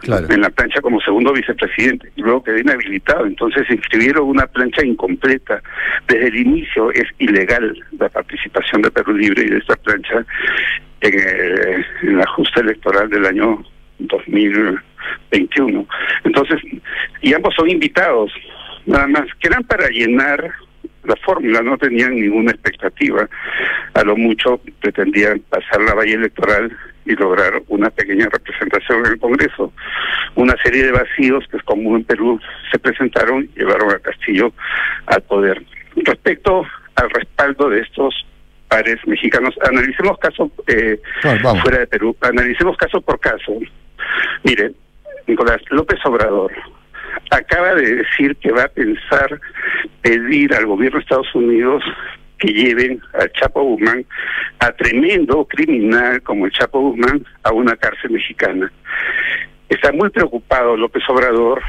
Claro. en la plancha como segundo vicepresidente y luego quedó inhabilitado. Entonces inscribieron una plancha incompleta. Desde el inicio es ilegal la participación de Perú Libre y de esta plancha en, eh, en la justa electoral del año 2021. Entonces, y ambos son invitados, nada más, que eran para llenar la fórmula, no tenían ninguna expectativa. A lo mucho pretendían pasar la valla electoral y lograr una pequeña representación en el Congreso. Una serie de vacíos que, como en Perú, se presentaron y llevaron a Castillo al poder. Respecto al respaldo de estos pares mexicanos, analicemos caso eh, Bueno, fuera de Perú, analicemos caso por caso. Mire, Nicolás, López Obrador acaba de decir que va a pensar pedir al gobierno de Estados Unidos que lleven al Chapo Guzmán, a tremendo criminal como el Chapo Guzmán, a una cárcel mexicana. Está muy preocupado López Obrador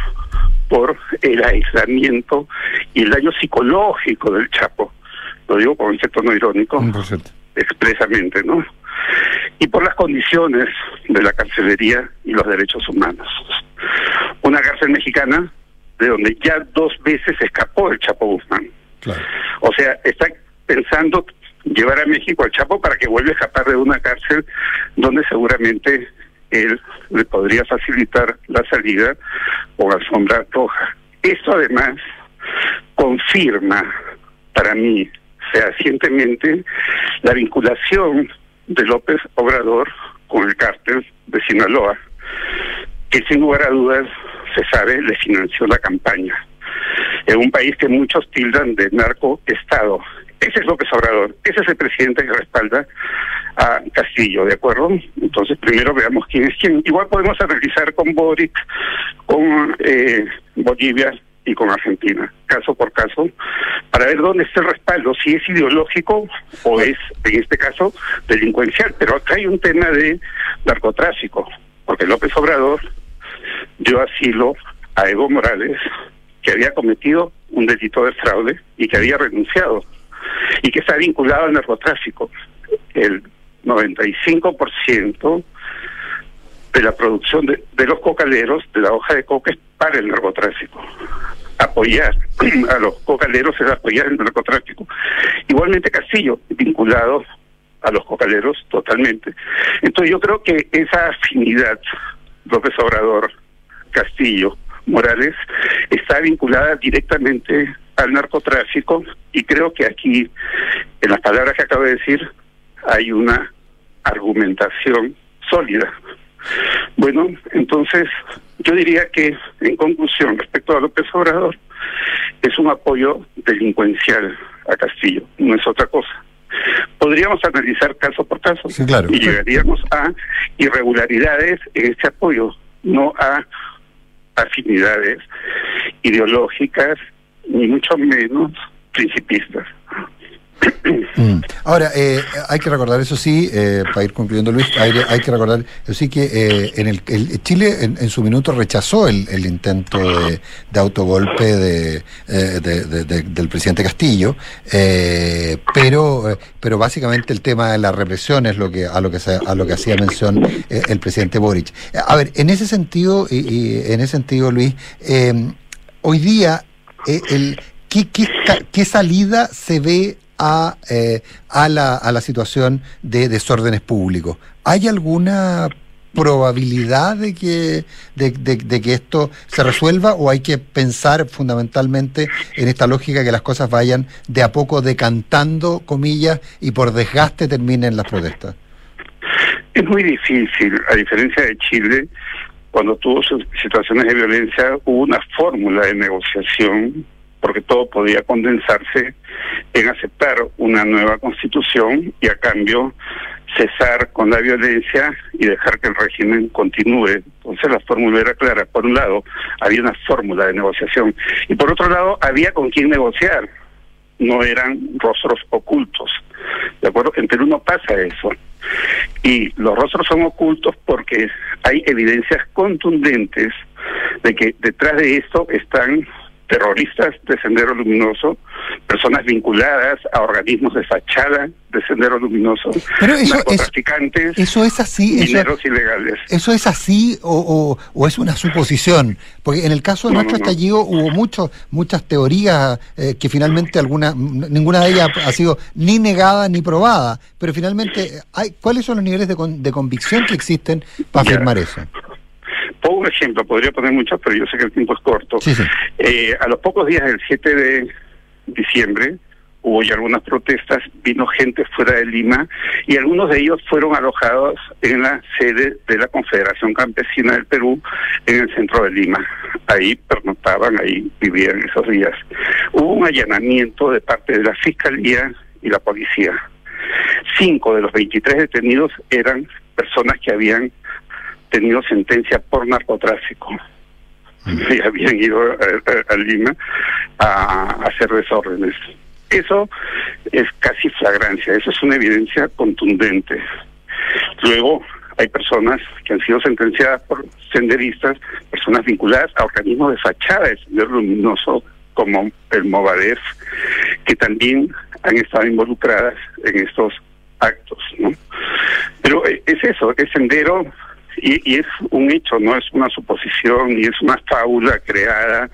por el aislamiento y el daño psicológico del Chapo. Lo digo con un tono irónico, expresamente, ¿no? Y por las condiciones de la carcelería y los derechos humanos. Una cárcel mexicana de donde ya dos veces escapó el Chapo Guzmán. O sea, está pensando llevar a México al Chapo para que vuelva a escapar de una cárcel donde seguramente él le podría facilitar la salida o alfombra roja. Esto además confirma para mí fehacientemente la vinculación de López Obrador con el cártel de Sinaloa, que sin lugar a dudas se sabe le financió la campaña. En un país que muchos tildan de narcoestado. Ese es López Obrador, ese es el presidente que respalda a Castillo, ¿de acuerdo? Entonces, primero veamos quién es quién. Igual podemos analizar con Boric, con eh, Bolivia y con Argentina, caso por caso, para ver dónde está el respaldo, si es ideológico o es, en este caso, delincuencial. Pero acá hay un tema de narcotráfico, porque López Obrador dio asilo a Evo Morales, que había cometido un delito de fraude y que había renunciado y que está vinculado al narcotráfico. El 95% de la producción de, de, los cocaleros, de la hoja de coca, es para el narcotráfico. Apoyar a los cocaleros es apoyar el narcotráfico. Igualmente Castillo, vinculado a los cocaleros totalmente. Entonces yo creo que esa afinidad, López Obrador, Castillo, Morales, está vinculada directamente al narcotráfico y creo que aquí, en las palabras que acabo de decir, hay una argumentación sólida. Bueno, entonces yo diría que en conclusión respecto a López Obrador es un apoyo delincuencial a Castillo, no es otra cosa. Podríamos analizar caso por caso y llegaríamos a irregularidades en este apoyo, no a afinidades ideológicas, ni mucho menos principistas. Mm. Ahora, eh, hay que recordar, eso sí, eh, para ir concluyendo Luis, hay, que recordar, eso sí que eh, en el, Chile en, su minuto rechazó el, intento de, autogolpe de, del presidente Castillo, pero pero básicamente el tema de la represión es lo que a lo que a lo que hacía mención el presidente Boric. A ver, en ese sentido, y, en ese sentido, Luis, hoy día el ¿Qué, qué, qué salida se ve a, eh, a, la, a la situación de desórdenes públicos. ¿Hay alguna probabilidad de que, de, que esto se resuelva o hay que pensar fundamentalmente en esta lógica que las cosas vayan de a poco decantando, comillas, y por desgaste terminen las protestas? Es muy difícil, a diferencia de Chile, cuando tuvo situaciones de violencia, hubo una fórmula de negociación porque todo podía condensarse en aceptar una nueva constitución y a cambio cesar con la violencia y dejar que el régimen continúe. Entonces la fórmula era clara. Por un lado, había una fórmula de negociación y por otro lado, había con quién negociar. No eran rostros ocultos. ¿De acuerdo? En Perú no pasa eso. Y los rostros son ocultos porque hay evidencias contundentes de que detrás de esto están terroristas de Sendero Luminoso, personas vinculadas a organismos de fachada de Sendero Luminoso, Pero eso narcotraficantes, eso es así, dineros ilegales. ¿Eso es así o, o, es una suposición? Porque en el caso de nuestro estallido hubo mucho, muchas teorías eh, que finalmente alguna, ninguna de ellas ha sido ni negada ni probada, pero finalmente, hay, ¿cuáles son los niveles de, de convicción que existen para afirmar eso? Pongo un ejemplo, podría poner muchos, pero yo sé que el tiempo es corto. Eh, a los pocos días del 7 de diciembre hubo ya algunas protestas, vino gente fuera de Lima y algunos de ellos fueron alojados en la sede de la Confederación Campesina del Perú en el centro de Lima. Ahí pernotaban, ahí vivían esos días. Hubo un allanamiento de parte de la Fiscalía y la Policía. Cinco de los 23 detenidos eran personas que habían tenido sentencia por narcotráfico. Y habían ido a, a- a Lima a, hacer desórdenes. Eso es casi flagrancia, eso es una evidencia contundente. Luego hay personas que han sido sentenciadas por senderistas, personas vinculadas a organismos de fachada de Sendero Luminoso como el Movadef, que también han estado involucradas en estos actos, ¿no? Pero eh, es eso, es sendero y, y es un hecho, no es una suposición y es una fábula creada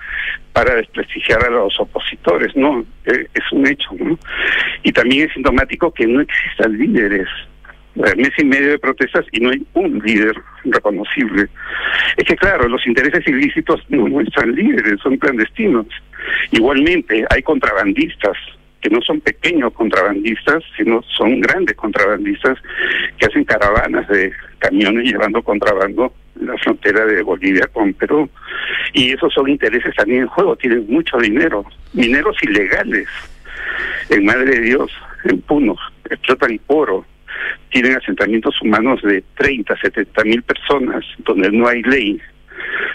para desprestigiar a los opositores, no, Eh, es un hecho, ¿no? Y también es sintomático que no existan líderes. Mes y medio de protestas y no hay un líder reconocible. Es que claro, los intereses ilícitos no muestran líderes, son clandestinos. Igualmente, hay contrabandistas que no son pequeños contrabandistas, sino son grandes contrabandistas que hacen caravanas de camiones llevando contrabando en la frontera de Bolivia con Perú. Y esos son intereses también en juego, tienen mucho dinero, mineros ilegales en Madre de Dios, en Puno, explotan oro, tienen asentamientos humanos de 30, 70 mil personas, donde no hay ley,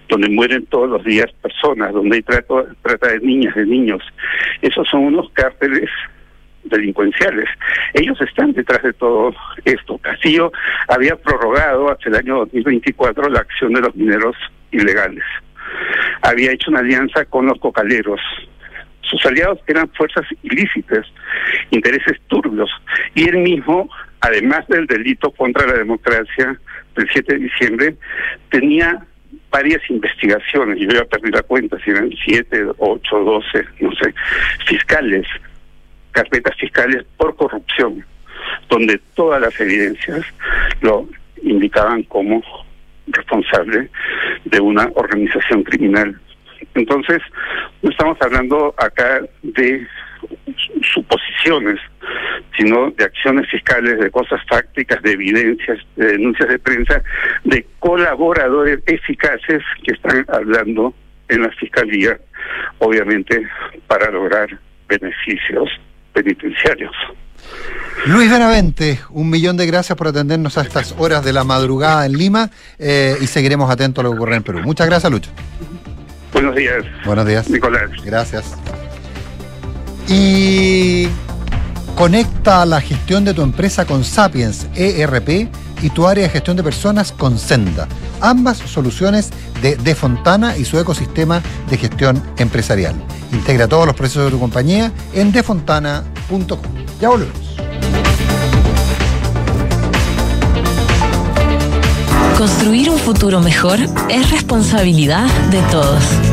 donde mueren todos los días personas, donde hay trato, trata de niñas, de niños. Esos son unos cárteles delincuenciales. Ellos están detrás de todo esto. Castillo había prorrogado hasta el año 2024 la acción de los mineros ilegales. Había hecho una alianza con los cocaleros. Sus aliados eran fuerzas ilícitas, intereses turbios. Y él mismo, además del delito contra la democracia del 7 de diciembre, tenía varias investigaciones, yo ya perdí la cuenta, si eran 7, 8, 12, no sé, fiscales, carpetas fiscales por corrupción, donde todas las evidencias lo indicaban como responsable de una organización criminal. Entonces, no estamos hablando acá de suposiciones, sino de acciones fiscales, de cosas fácticas, de evidencias, de denuncias de prensa, de colaboradores eficaces que están hablando en la fiscalía, obviamente para lograr beneficios penitenciarios. Luis Benavente, un millón de gracias por atendernos a estas horas de la madrugada en Lima eh, y seguiremos atentos a lo que ocurre en Perú. Muchas gracias, Lucho. Buenos días. Buenos días. Nicolás. Gracias. Y conecta la gestión de tu empresa con Sapiens ERP y tu área de gestión de personas con Senda. Ambas soluciones de De Fontana y su ecosistema de gestión empresarial. Integra todos los procesos de tu compañía en defontana.com. Ya volvemos. Construir un futuro mejor es responsabilidad de todos.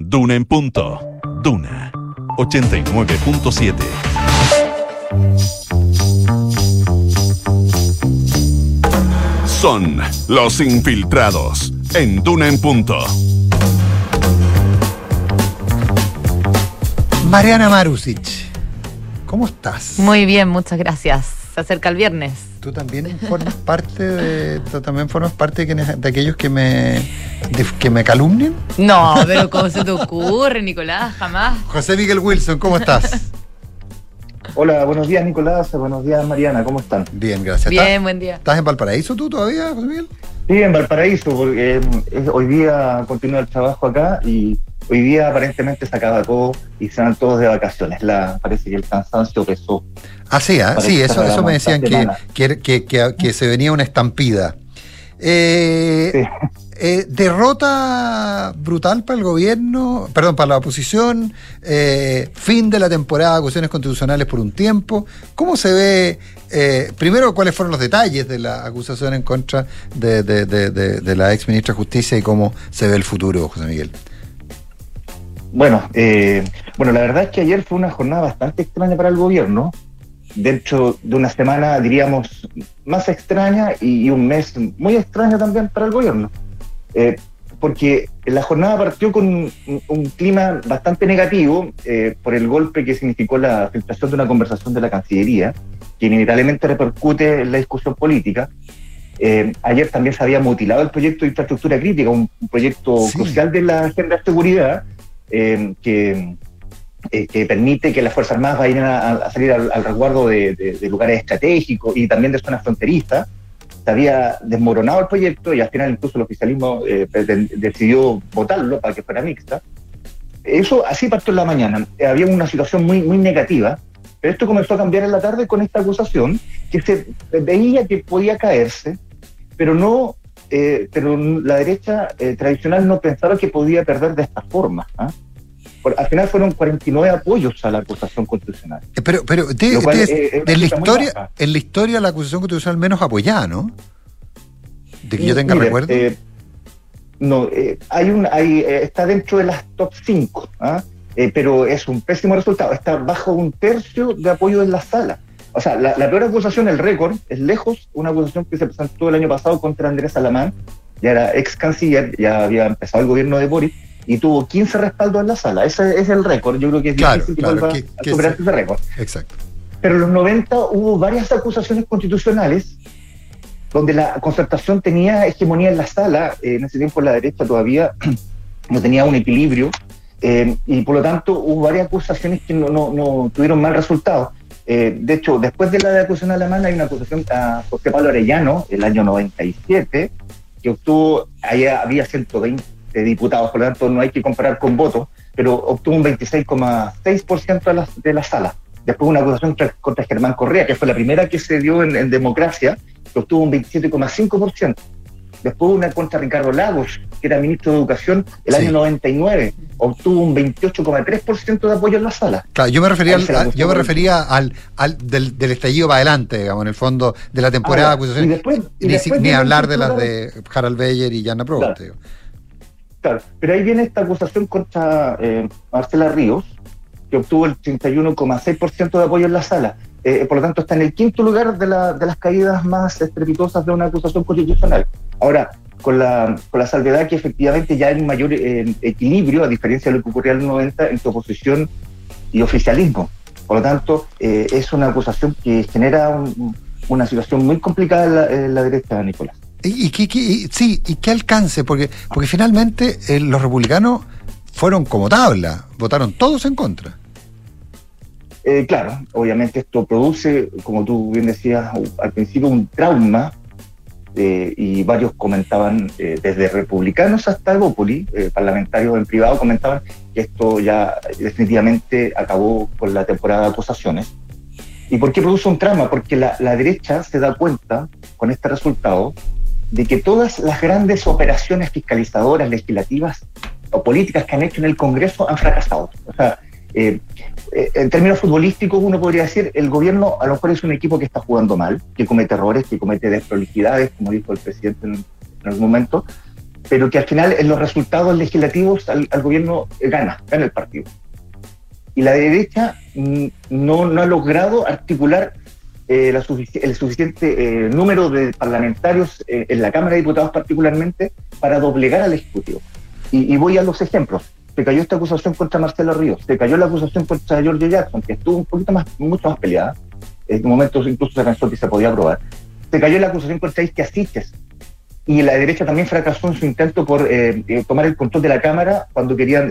Duna en punto. Duna 89.7. Son los infiltrados en Duna en punto. Mariana Marusic, ¿cómo estás? Muy bien, muchas gracias. Se acerca el viernes. Tú también formas parte de, tú también formas parte de, quienes- de aquellos que me de- que me calumnian. No, pero ¿cómo se te ocurre, Nicolás? Jamás. José Miguel Wilson, ¿cómo estás? Hola, buenos días Nicolás, buenos días Mariana, ¿cómo están? Bien, gracias. Bien, ¿Estás- buen día. ¿Estás en Valparaíso tú todavía, José Miguel? Sí, en Valparaíso, porque eh, hoy día continúa el trabajo acá y hoy día aparentemente se acaba todo y se van todos de vacaciones. La, parece que el cansancio pesó. Ah, sí, ah, Parece sí, eso, eso me decían que, que, que- que se venía una estampida. Eh, eh, derrota brutal para el gobierno, perdón, para la oposición, eh, fin de la temporada de acusaciones constitucionales por un tiempo. ¿Cómo se ve, eh, primero, cuáles fueron los detalles de la acusación en contra de, la ex ministra de Justicia y cómo se ve el futuro, José Miguel? Bueno, eh, bueno, la verdad es que ayer fue una jornada bastante extraña para el gobierno. Dentro de una semana, diríamos, más extraña y un mes muy extraño también para el gobierno. Eh, porque la jornada partió con un, un clima bastante negativo eh, por el golpe que significó la filtración de una conversación de la Cancillería, que inevitablemente repercute en la discusión política. Eh, ayer también se había mutilado el proyecto de infraestructura crítica, un, un proyecto Sí. crucial de la agenda de seguridad, eh, que, eh, que permite que las Fuerzas Armadas vayan a, a salir al, al resguardo de, de- de lugares estratégicos y también de zonas fronterizas. Se había desmoronado el proyecto y al final incluso el oficialismo eh, decidió votarlo para que fuera mixta. Eso así partió en la mañana. Había una situación muy, muy negativa, pero esto comenzó a cambiar en la tarde con esta acusación que se veía que podía caerse, pero no, eh, pero la derecha eh, tradicional no pensaba que podía perder de esta forma. ¿ah? Al final fueron 49 apoyos a la acusación constitucional. Eh, Pero, pero cual, es una de la historia, en la historia la acusación constitucional menos apoyada, ¿no? De que yo tenga Mire, recuerdo. eh, no, eh, hay un, hay, eh, está dentro de las top 5, ¿ah? Eh, pero es un pésimo resultado. Está bajo un tercio de apoyo en la sala. O sea, la, la peor acusación, el récord, es lejos una acusación que se presentó el año pasado contra Andrés Salamán, ya era ex canciller, ya había empezado el gobierno de Boris, y tuvo 15 respaldos en la sala. Ese es el récord. Yo creo que es Claro, difícil que claro, vuelva que- a superar se- ese récord. Exacto. Pero en los 90 hubo varias acusaciones constitucionales donde la concertación tenía hegemonía en la sala. Eh, en ese tiempo la derecha todavía no tenía un equilibrio eh, y por lo tanto hubo varias acusaciones que no, no- no tuvieron mal resultado. Eh, de hecho, después de la de acusación alemana hay una acusación a José Pablo Arellano, el año 97, que obtuvo, allá había 120 diputados, por lo tanto no hay que comparar con votos, pero obtuvo un 26,6% de la, de la sala. Después una acusación contra, Germán Correa, que fue la primera que se dio en, en democracia, que obtuvo un 27,5%. Después una contra Ricardo Lagos, que era ministro de Educación el Sí. año 99, obtuvo un 28,3% de apoyo en la sala. Claro, yo me refería, al, yo me refería al, al del, del estallido para adelante, digamos, en el fondo de la temporada Ahora, de acusaciones. y después- y ni, después si- ni hablar de las de Harald Beyer y Jana Provost. Claro. Claro, pero ahí viene esta acusación contra eh, Marcela Ríos, que obtuvo el 31,6% de apoyo en la sala. Eh, por lo tanto, está en el quinto lugar de, la- de las caídas más estrepitosas de una acusación constitucional. Ahora, con la, con la salvedad que efectivamente ya hay un mayor eh, equilibrio, a diferencia de lo que ocurría en el 90, entre oposición y oficialismo. Por lo tanto, eh, es una acusación que genera un- una situación muy complicada en la, en la derecha, Nicolás. Y, y y- sí, y qué alcance, porque, porque finalmente eh, los republicanos fueron como tabla, votaron todos en contra. Eh, claro, obviamente esto produce, como tú bien decías al principio, un trauma eh, y varios comentaban, eh, desde republicanos hasta Evópoli, eh, parlamentarios en privado, comentaban que esto ya definitivamente acabó con la temporada de acusaciones. ¿Y por qué produce un trauma? Porque la derecha se da cuenta con este resultado de que todas las grandes operaciones fiscalizadoras, legislativas o políticas que han hecho en el Congreso han fracasado. O sea, eh, eh, en términos futbolísticos uno podría decir el gobierno a lo mejor es un equipo que está jugando mal, que comete errores, que comete desprolijidades, como dijo el presidente en, en algún momento, pero que al final en los resultados legislativos al, al gobierno gana, gana el partido. Y la derecha mm, no, no ha logrado articular eh, la el suficiente eh, número de parlamentarios eh, en la Cámara de Diputados particularmente para doblegar al Ejecutivo. Y, voy a los ejemplos. Se cayó esta acusación contra Marcelo Ríos, se cayó la acusación contra George Jackson, que estuvo un poquito más, mucho más peleada. En momentos incluso se pensó que se podía aprobar. se cayó la acusación contra Isquia Siches. Y la derecha también fracasó en su intento por eh, eh, tomar el control de la Cámara cuando querían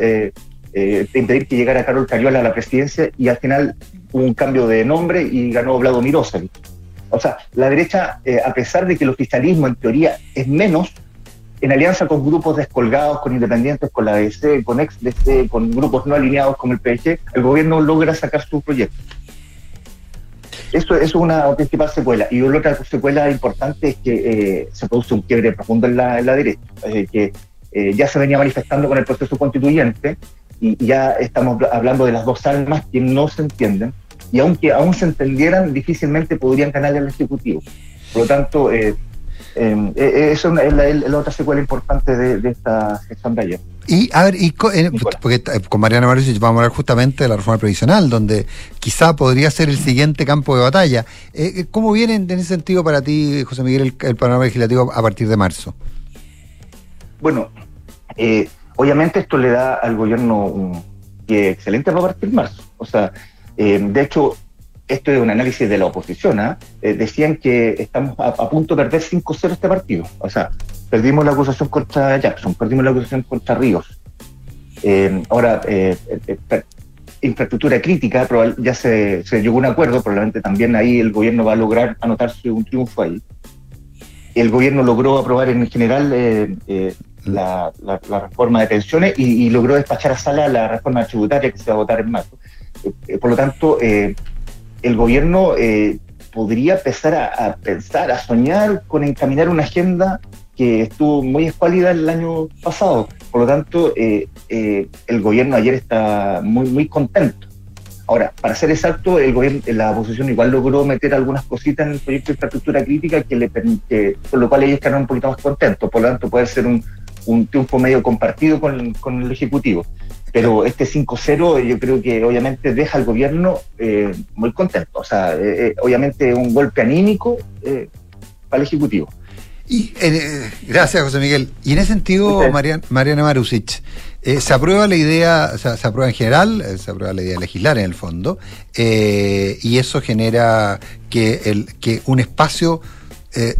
impedir que llegara Carol Cariola a la presidencia y al final hubo un cambio de nombre y ganó Vlado Mirosevic. O sea, la derecha, eh, a pesar de que el oficialismo en teoría es menos, en alianza con grupos descolgados, con independientes, con la DC, con ex-DC, con grupos no alineados como el PSG, el gobierno logra sacar su proyecto. Eso, eso es una principal secuela. Y otra secuela importante es que eh, se produce un quiebre profundo en la, en la derecha, eh, que eh, ya se venía manifestando con el proceso constituyente y, ya estamos hablando de las dos almas que no se entienden y aunque aún se entendieran, difícilmente podrían ganar el Ejecutivo. Por lo tanto, eh, eh, eso es la, otra secuela importante de, de esta gestión de ayer. Y a ver, y co- eh, porque eh, con Mariana Marusic vamos a hablar justamente de la reforma previsional, donde quizá podría ser el siguiente campo de batalla. Eh, ¿Cómo viene en ese sentido para ti, José Miguel, el, el panorama legislativo a partir de marzo? Bueno, eh, obviamente esto le da al gobierno un pie excelente para partir marzo. O sea, eh, de hecho, esto es un análisis de la oposición. ¿ah? Eh, decían que estamos a, punto de perder 5-0 este partido. O sea, perdimos la acusación contra Jackson, perdimos la acusación contra Ríos. Eh, ahora, eh, infraestructura crítica, ya se, llegó a un acuerdo, probablemente también ahí el gobierno va a lograr anotarse un triunfo ahí. El gobierno logró aprobar en general la, reforma de pensiones y, logró despachar a sala la reforma tributaria que se va a votar en marzo. Eh, eh, por lo tanto, eh, el gobierno podría empezar a, pensar, a soñar con encaminar una agenda que estuvo muy escuálida el año pasado. Por lo tanto, el gobierno ayer está muy, muy contento. Ahora, para ser exacto, el gobierno, la oposición igual logró meter algunas cositas en el proyecto de infraestructura crítica que le permite, con lo cual ellos quedaron un poquito más contentos. Por lo tanto, puede ser un, un triunfo medio compartido con, con el Ejecutivo. Pero este 5-0 yo creo que obviamente deja al gobierno eh, muy contento. O sea, eh, eh, obviamente un golpe anímico eh, para el Ejecutivo. Y eh, gracias, José Miguel. Y en ese sentido. Marian- Mariana Marusic, se aprueba la idea, o sea, se aprueba en general, se aprueba la idea de legislar en el fondo, y eso genera que, el, que un espacio,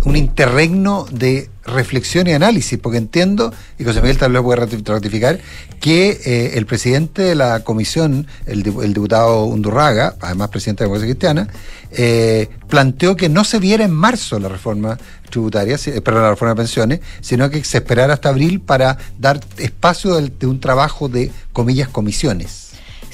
un interregno de reflexión y análisis, porque entiendo, y José Miguel tal vez puede rati- ratificar, que eh, el presidente de la comisión, el, dipu- el diputado Undurraga, además presidente de la Democracia Cristiana, eh, planteó que no se viera en marzo la reforma tributaria, eh, perdón, la reforma de pensiones, sino que se esperara hasta abril para dar espacio de un trabajo de, comillas, comisiones.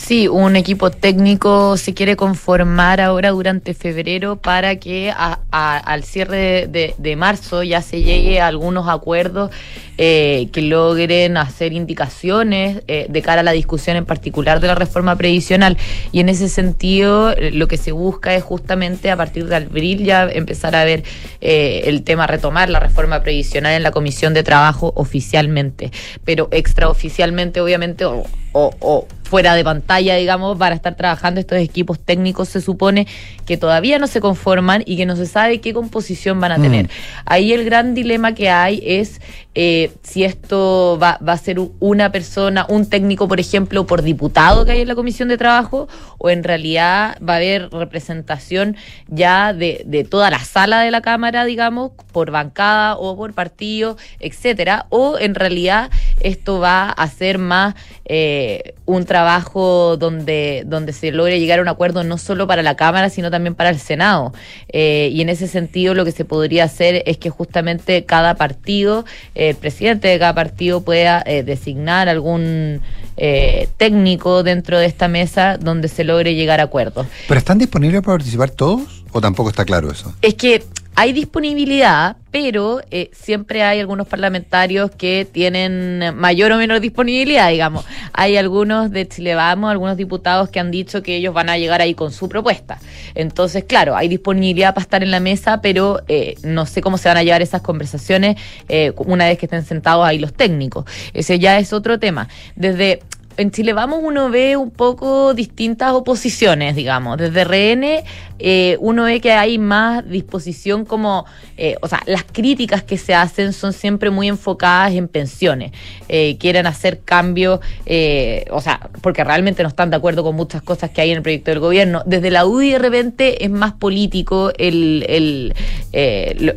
Sí, un equipo técnico se quiere conformar ahora durante febrero para que a- al cierre de marzo ya se llegue a algunos acuerdos eh, que logren hacer indicaciones eh, de cara a la discusión en particular de la reforma previsional. Y en ese sentido, eh, lo que se busca es justamente a partir de abril ya empezar a ver eh, el tema, retomar la reforma previsional en la Comisión de Trabajo oficialmente, pero extraoficialmente, obviamente, o, o- o fuera de pantalla, digamos, para estar trabajando estos equipos técnicos, se supone que todavía no se conforman y que no se sabe qué composición van a tener. Ahí el gran dilema que hay es eh, si esto va, va a ser una persona, un técnico, por ejemplo, por diputado que hay en la Comisión de Trabajo, o en realidad va a haber representación ya de, de toda la sala de la Cámara, digamos, por bancada o por partido, etcétera, o en realidad esto va a ser más eh, un trabajo donde, donde se logre llegar a un acuerdo no solo para la Cámara, sino también para el Senado. Eh, y en ese sentido lo que se podría hacer es que justamente cada partido, eh, el presidente de cada partido pueda eh, designar algún eh, técnico dentro de esta mesa donde se logre llegar a acuerdos. ¿Pero están disponibles para participar todos? ¿O tampoco está claro eso? Es que hay disponibilidad, pero eh, siempre hay algunos parlamentarios que tienen mayor o menor disponibilidad, digamos. Hay algunos de Chile Vamos, algunos diputados que han dicho que ellos van a llegar ahí con su propuesta. Entonces, claro, hay disponibilidad para estar en la mesa, pero eh, no sé cómo se van a llevar esas conversaciones eh, una vez que estén sentados ahí los técnicos. Ese ya es otro tema. Desde en Chile Vamos uno ve un poco distintas oposiciones, digamos. Desde RN eh, uno ve que hay más disposición como, eh, o sea, las críticas que se hacen son siempre muy enfocadas en pensiones. Eh, quieren hacer cambios, eh, o sea, porque realmente no están de acuerdo con muchas cosas que hay en el proyecto del gobierno. Desde la UDI de repente es más político el, el,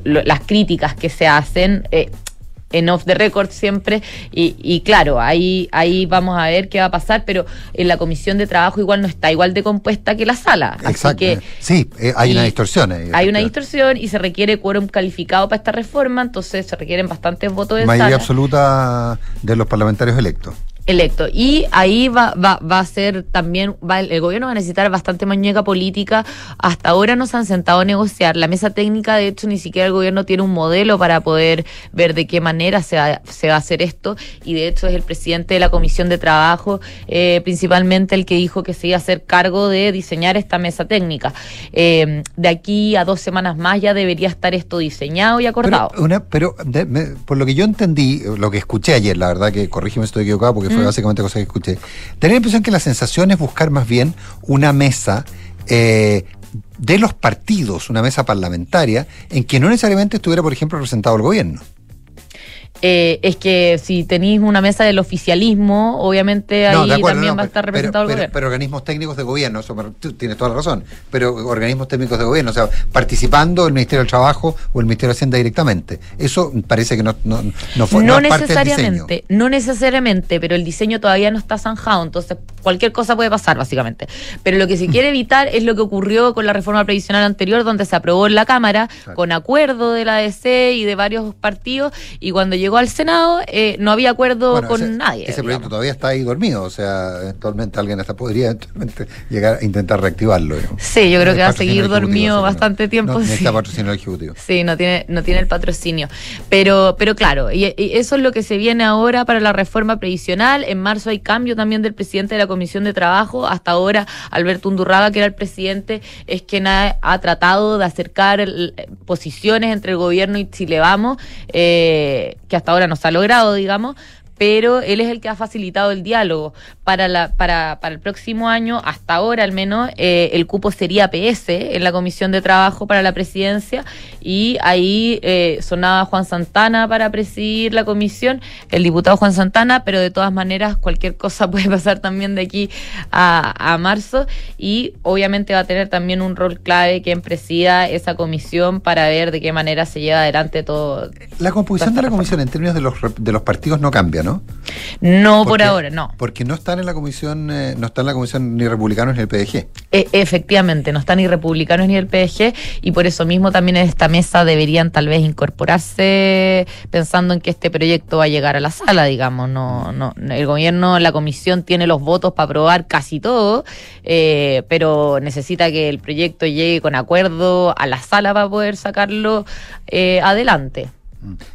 las críticas que se hacen. En off the record siempre y, y claro, ahí, ahí vamos a ver qué va a pasar, pero en la comisión de trabajo igual no está igual de compuesta que la sala. Así Exacto. que sí, eh, hay una distorsión ahí. hay una distorsión y se requiere quórum calificado para esta reforma, entonces se requieren bastantes votos de Mayoría sala absoluta de los parlamentarios electos. Electo. Y ahí va, va, va a ser también, va, el, gobierno va a necesitar bastante muñeca política. Hasta ahora no se han sentado a negociar. La mesa técnica, de hecho, ni siquiera el gobierno tiene un modelo para poder ver de qué manera se va, se va a hacer esto. Y de hecho es el presidente de la Comisión de Trabajo, eh, principalmente el que dijo que se iba a hacer cargo de diseñar esta mesa técnica. Eh, de aquí a dos semanas más ya debería estar esto diseñado y acordado. Pero, una, pero de- me- por lo que yo entendí, lo que escuché ayer, la verdad que corrígeme si estoy equivocado, porque fue básicamente cosa que escuché, tenía la impresión que la sensación es buscar más bien una mesa eh, de los partidos, una mesa parlamentaria, en que no necesariamente estuviera, por ejemplo, representado el gobierno. Eh, es que si tenéis una mesa del oficialismo, obviamente ahí No, acuerdo, también no, va a estar pero- representado el pero, gobierno. pero organismos técnicos de gobierno, eso tú tienes toda la razón, pero organismos técnicos de gobierno, o sea, participando el Ministerio del Trabajo o el Ministerio de Hacienda directamente. Eso parece que no, no, no fue no no es parte del necesariamente, no necesariamente, pero el diseño todavía no está zanjado, entonces cualquier cosa puede pasar, básicamente. Pero lo que se quiere evitar es lo que ocurrió con la reforma previsional anterior, donde se aprobó en la Cámara con acuerdo de la ADC y de varios partidos, y cuando llegó al Senado eh, no había acuerdo Bueno, con ese, nadie. Ese digamos. proyecto todavía está ahí dormido, o sea, eventualmente alguien hasta podría eventualmente llegar a intentar reactivarlo. digamos. Sí, yo creo que va a seguir dormido no. bastante tiempo. No, sí. necesita patrocinio ejecutivo. Sí, no tiene, no tiene el patrocinio. Pero, pero claro, y, y eso es lo que se viene ahora para la reforma previsional. En marzo hay cambio también del presidente de la Comisión de Trabajo. Hasta ahora, Alberto Undurraga, que era el presidente, es quien ha, ha tratado de acercar el- posiciones entre el gobierno y Chile Vamos, eh, que hasta ahora no se ha logrado, digamos. Pero él es el que ha facilitado el diálogo. Para, la, para, para el próximo año, hasta ahora al menos, eh, el cupo sería PS en la Comisión de Trabajo para la presidencia y ahí eh, sonaba Juan Santana para presidir la comisión, el diputado Juan Santana, pero de todas maneras cualquier cosa puede pasar también de aquí a, a marzo y obviamente va a tener también un rol clave quien presida esa comisión para ver de qué manera se lleva adelante todo. La composición de la comisión en términos de los, de los partidos no cambia, ¿no? No por ahora, no. Porque no están en la comisión, eh, no están en la comisión ni republicanos ni el PDG. E- efectivamente, no están ni republicanos ni el PDG y por eso mismo también en esta mesa deberían tal vez incorporarse pensando en que este proyecto va a llegar a la sala, digamos. No, no, el gobierno, la comisión tiene los votos para aprobar casi todo, eh, pero necesita que el proyecto llegue con acuerdo a la sala para poder sacarlo eh, adelante.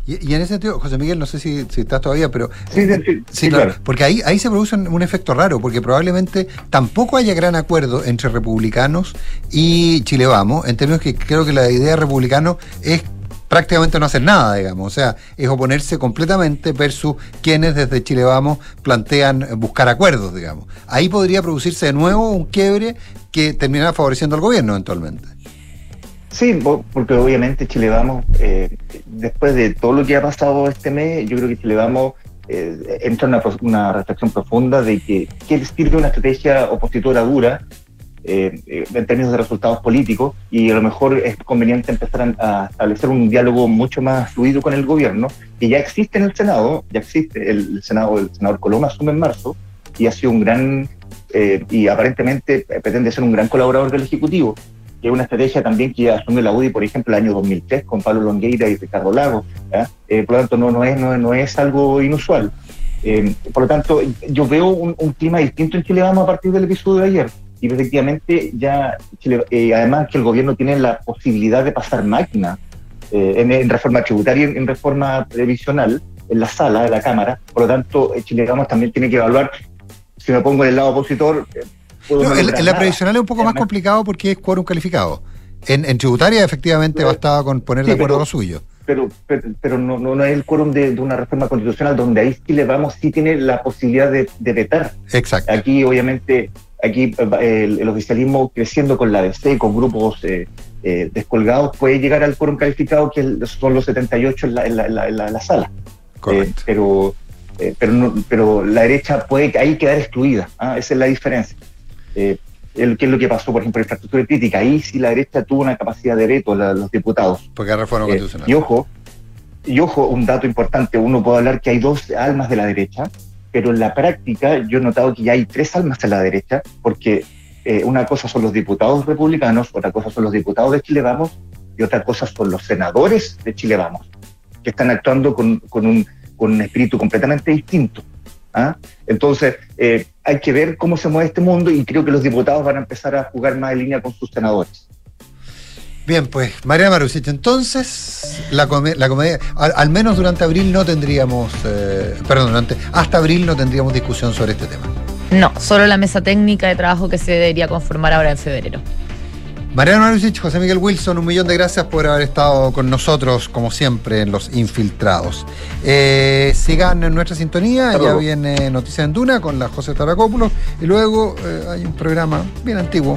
Y, y en ese sentido, José Miguel, no sé si, si estás todavía, pero. Sí, sí, sí, sí, claro. Porque ahí, ahí se produce un, efecto raro, porque probablemente tampoco haya gran acuerdo entre republicanos y Chile Vamos, en términos que creo que la idea de republicano es prácticamente no hacer nada, digamos. O sea, es oponerse completamente versus quienes desde Chile Vamos plantean buscar acuerdos, digamos. Ahí podría producirse de nuevo un quiebre que terminara favoreciendo al gobierno eventualmente. Sí, porque obviamente Chile Vamos, eh, después de todo lo que ha pasado este mes, yo creo que Chile Vamos eh, entra en una, una reflexión profunda de que qué sirve una estrategia opositora dura eh, eh, en términos de resultados políticos y a lo mejor es conveniente empezar a, a establecer un diálogo mucho más fluido con el gobierno, que ya existe en el Senado, ya existe, el, el Senado, el senador Coloma asume en marzo y ha sido un gran, eh, y aparentemente pretende ser un gran colaborador del Ejecutivo que es una estrategia también que asume la UDI, por ejemplo, el año 2003 con Pablo Longueira y Ricardo Lago. Eh, por lo tanto, no, no, es, no, no es algo inusual. Eh, por lo tanto, yo veo un, un clima distinto en Chile Vamos a partir del episodio de ayer. Y efectivamente, ya, Chile- eh, además que el gobierno tiene la posibilidad de pasar máquina eh, en, en reforma tributaria, en, en reforma previsional, en la sala de la Cámara. Por lo tanto, eh, Chile Vamos también tiene que evaluar, si me pongo en el lado opositor, eh, No, en, la previsional es un poco más complicado porque es quórum calificado. En, en tributaria, efectivamente, bastaba con poner de sí, acuerdo pero- lo suyo. pero, pero, pero no, no, no es el quórum de, de una reforma constitucional donde ahí sí le vamos, sí tiene la posibilidad de, de vetar. Exacto. Aquí, obviamente, aquí eh, el, el oficialismo creciendo con la DC, con grupos eh, eh, descolgados, puede llegar al quórum calificado que son los 78 en la, en la, en la, en la- sala. Eh, pero, eh, pero, no- pero la derecha puede ahí quedar excluida. ¿ah? Esa es la diferencia. Eh, el, ¿Qué es lo que pasó, por ejemplo, en infraestructura crítica? Ahí sí la derecha tuvo una capacidad de veto, los diputados. Porque reforma Eh, constitucional. y ojo, y ojo, un dato importante, uno puede hablar que hay dos almas de la derecha, pero en la práctica yo he notado que ya hay tres almas en la derecha, porque eh, una cosa son los diputados republicanos, otra cosa son los diputados de Chile Vamos, y otra cosa son los senadores de Chile Vamos, que están actuando con, con un, con un espíritu completamente distinto. ¿ah? Entonces, eh, hay que ver cómo se mueve este mundo y creo que los diputados van a empezar a jugar más en línea con sus senadores. Bien, pues, María Marusich, entonces, la, come- la comedia, al, al menos durante abril no tendríamos, eh, perdón, durante, hasta abril no tendríamos discusión sobre este tema. No, solo la mesa técnica de trabajo que se debería conformar ahora en febrero. Mariano Marusich, José Miguel Wilson, un millón de gracias por haber estado con nosotros, como siempre, en Los Infiltrados. Eh, sigan en nuestra sintonía, ya viene Noticias en Duna con la José Taracópulos, y luego eh, hay un programa bien antiguo,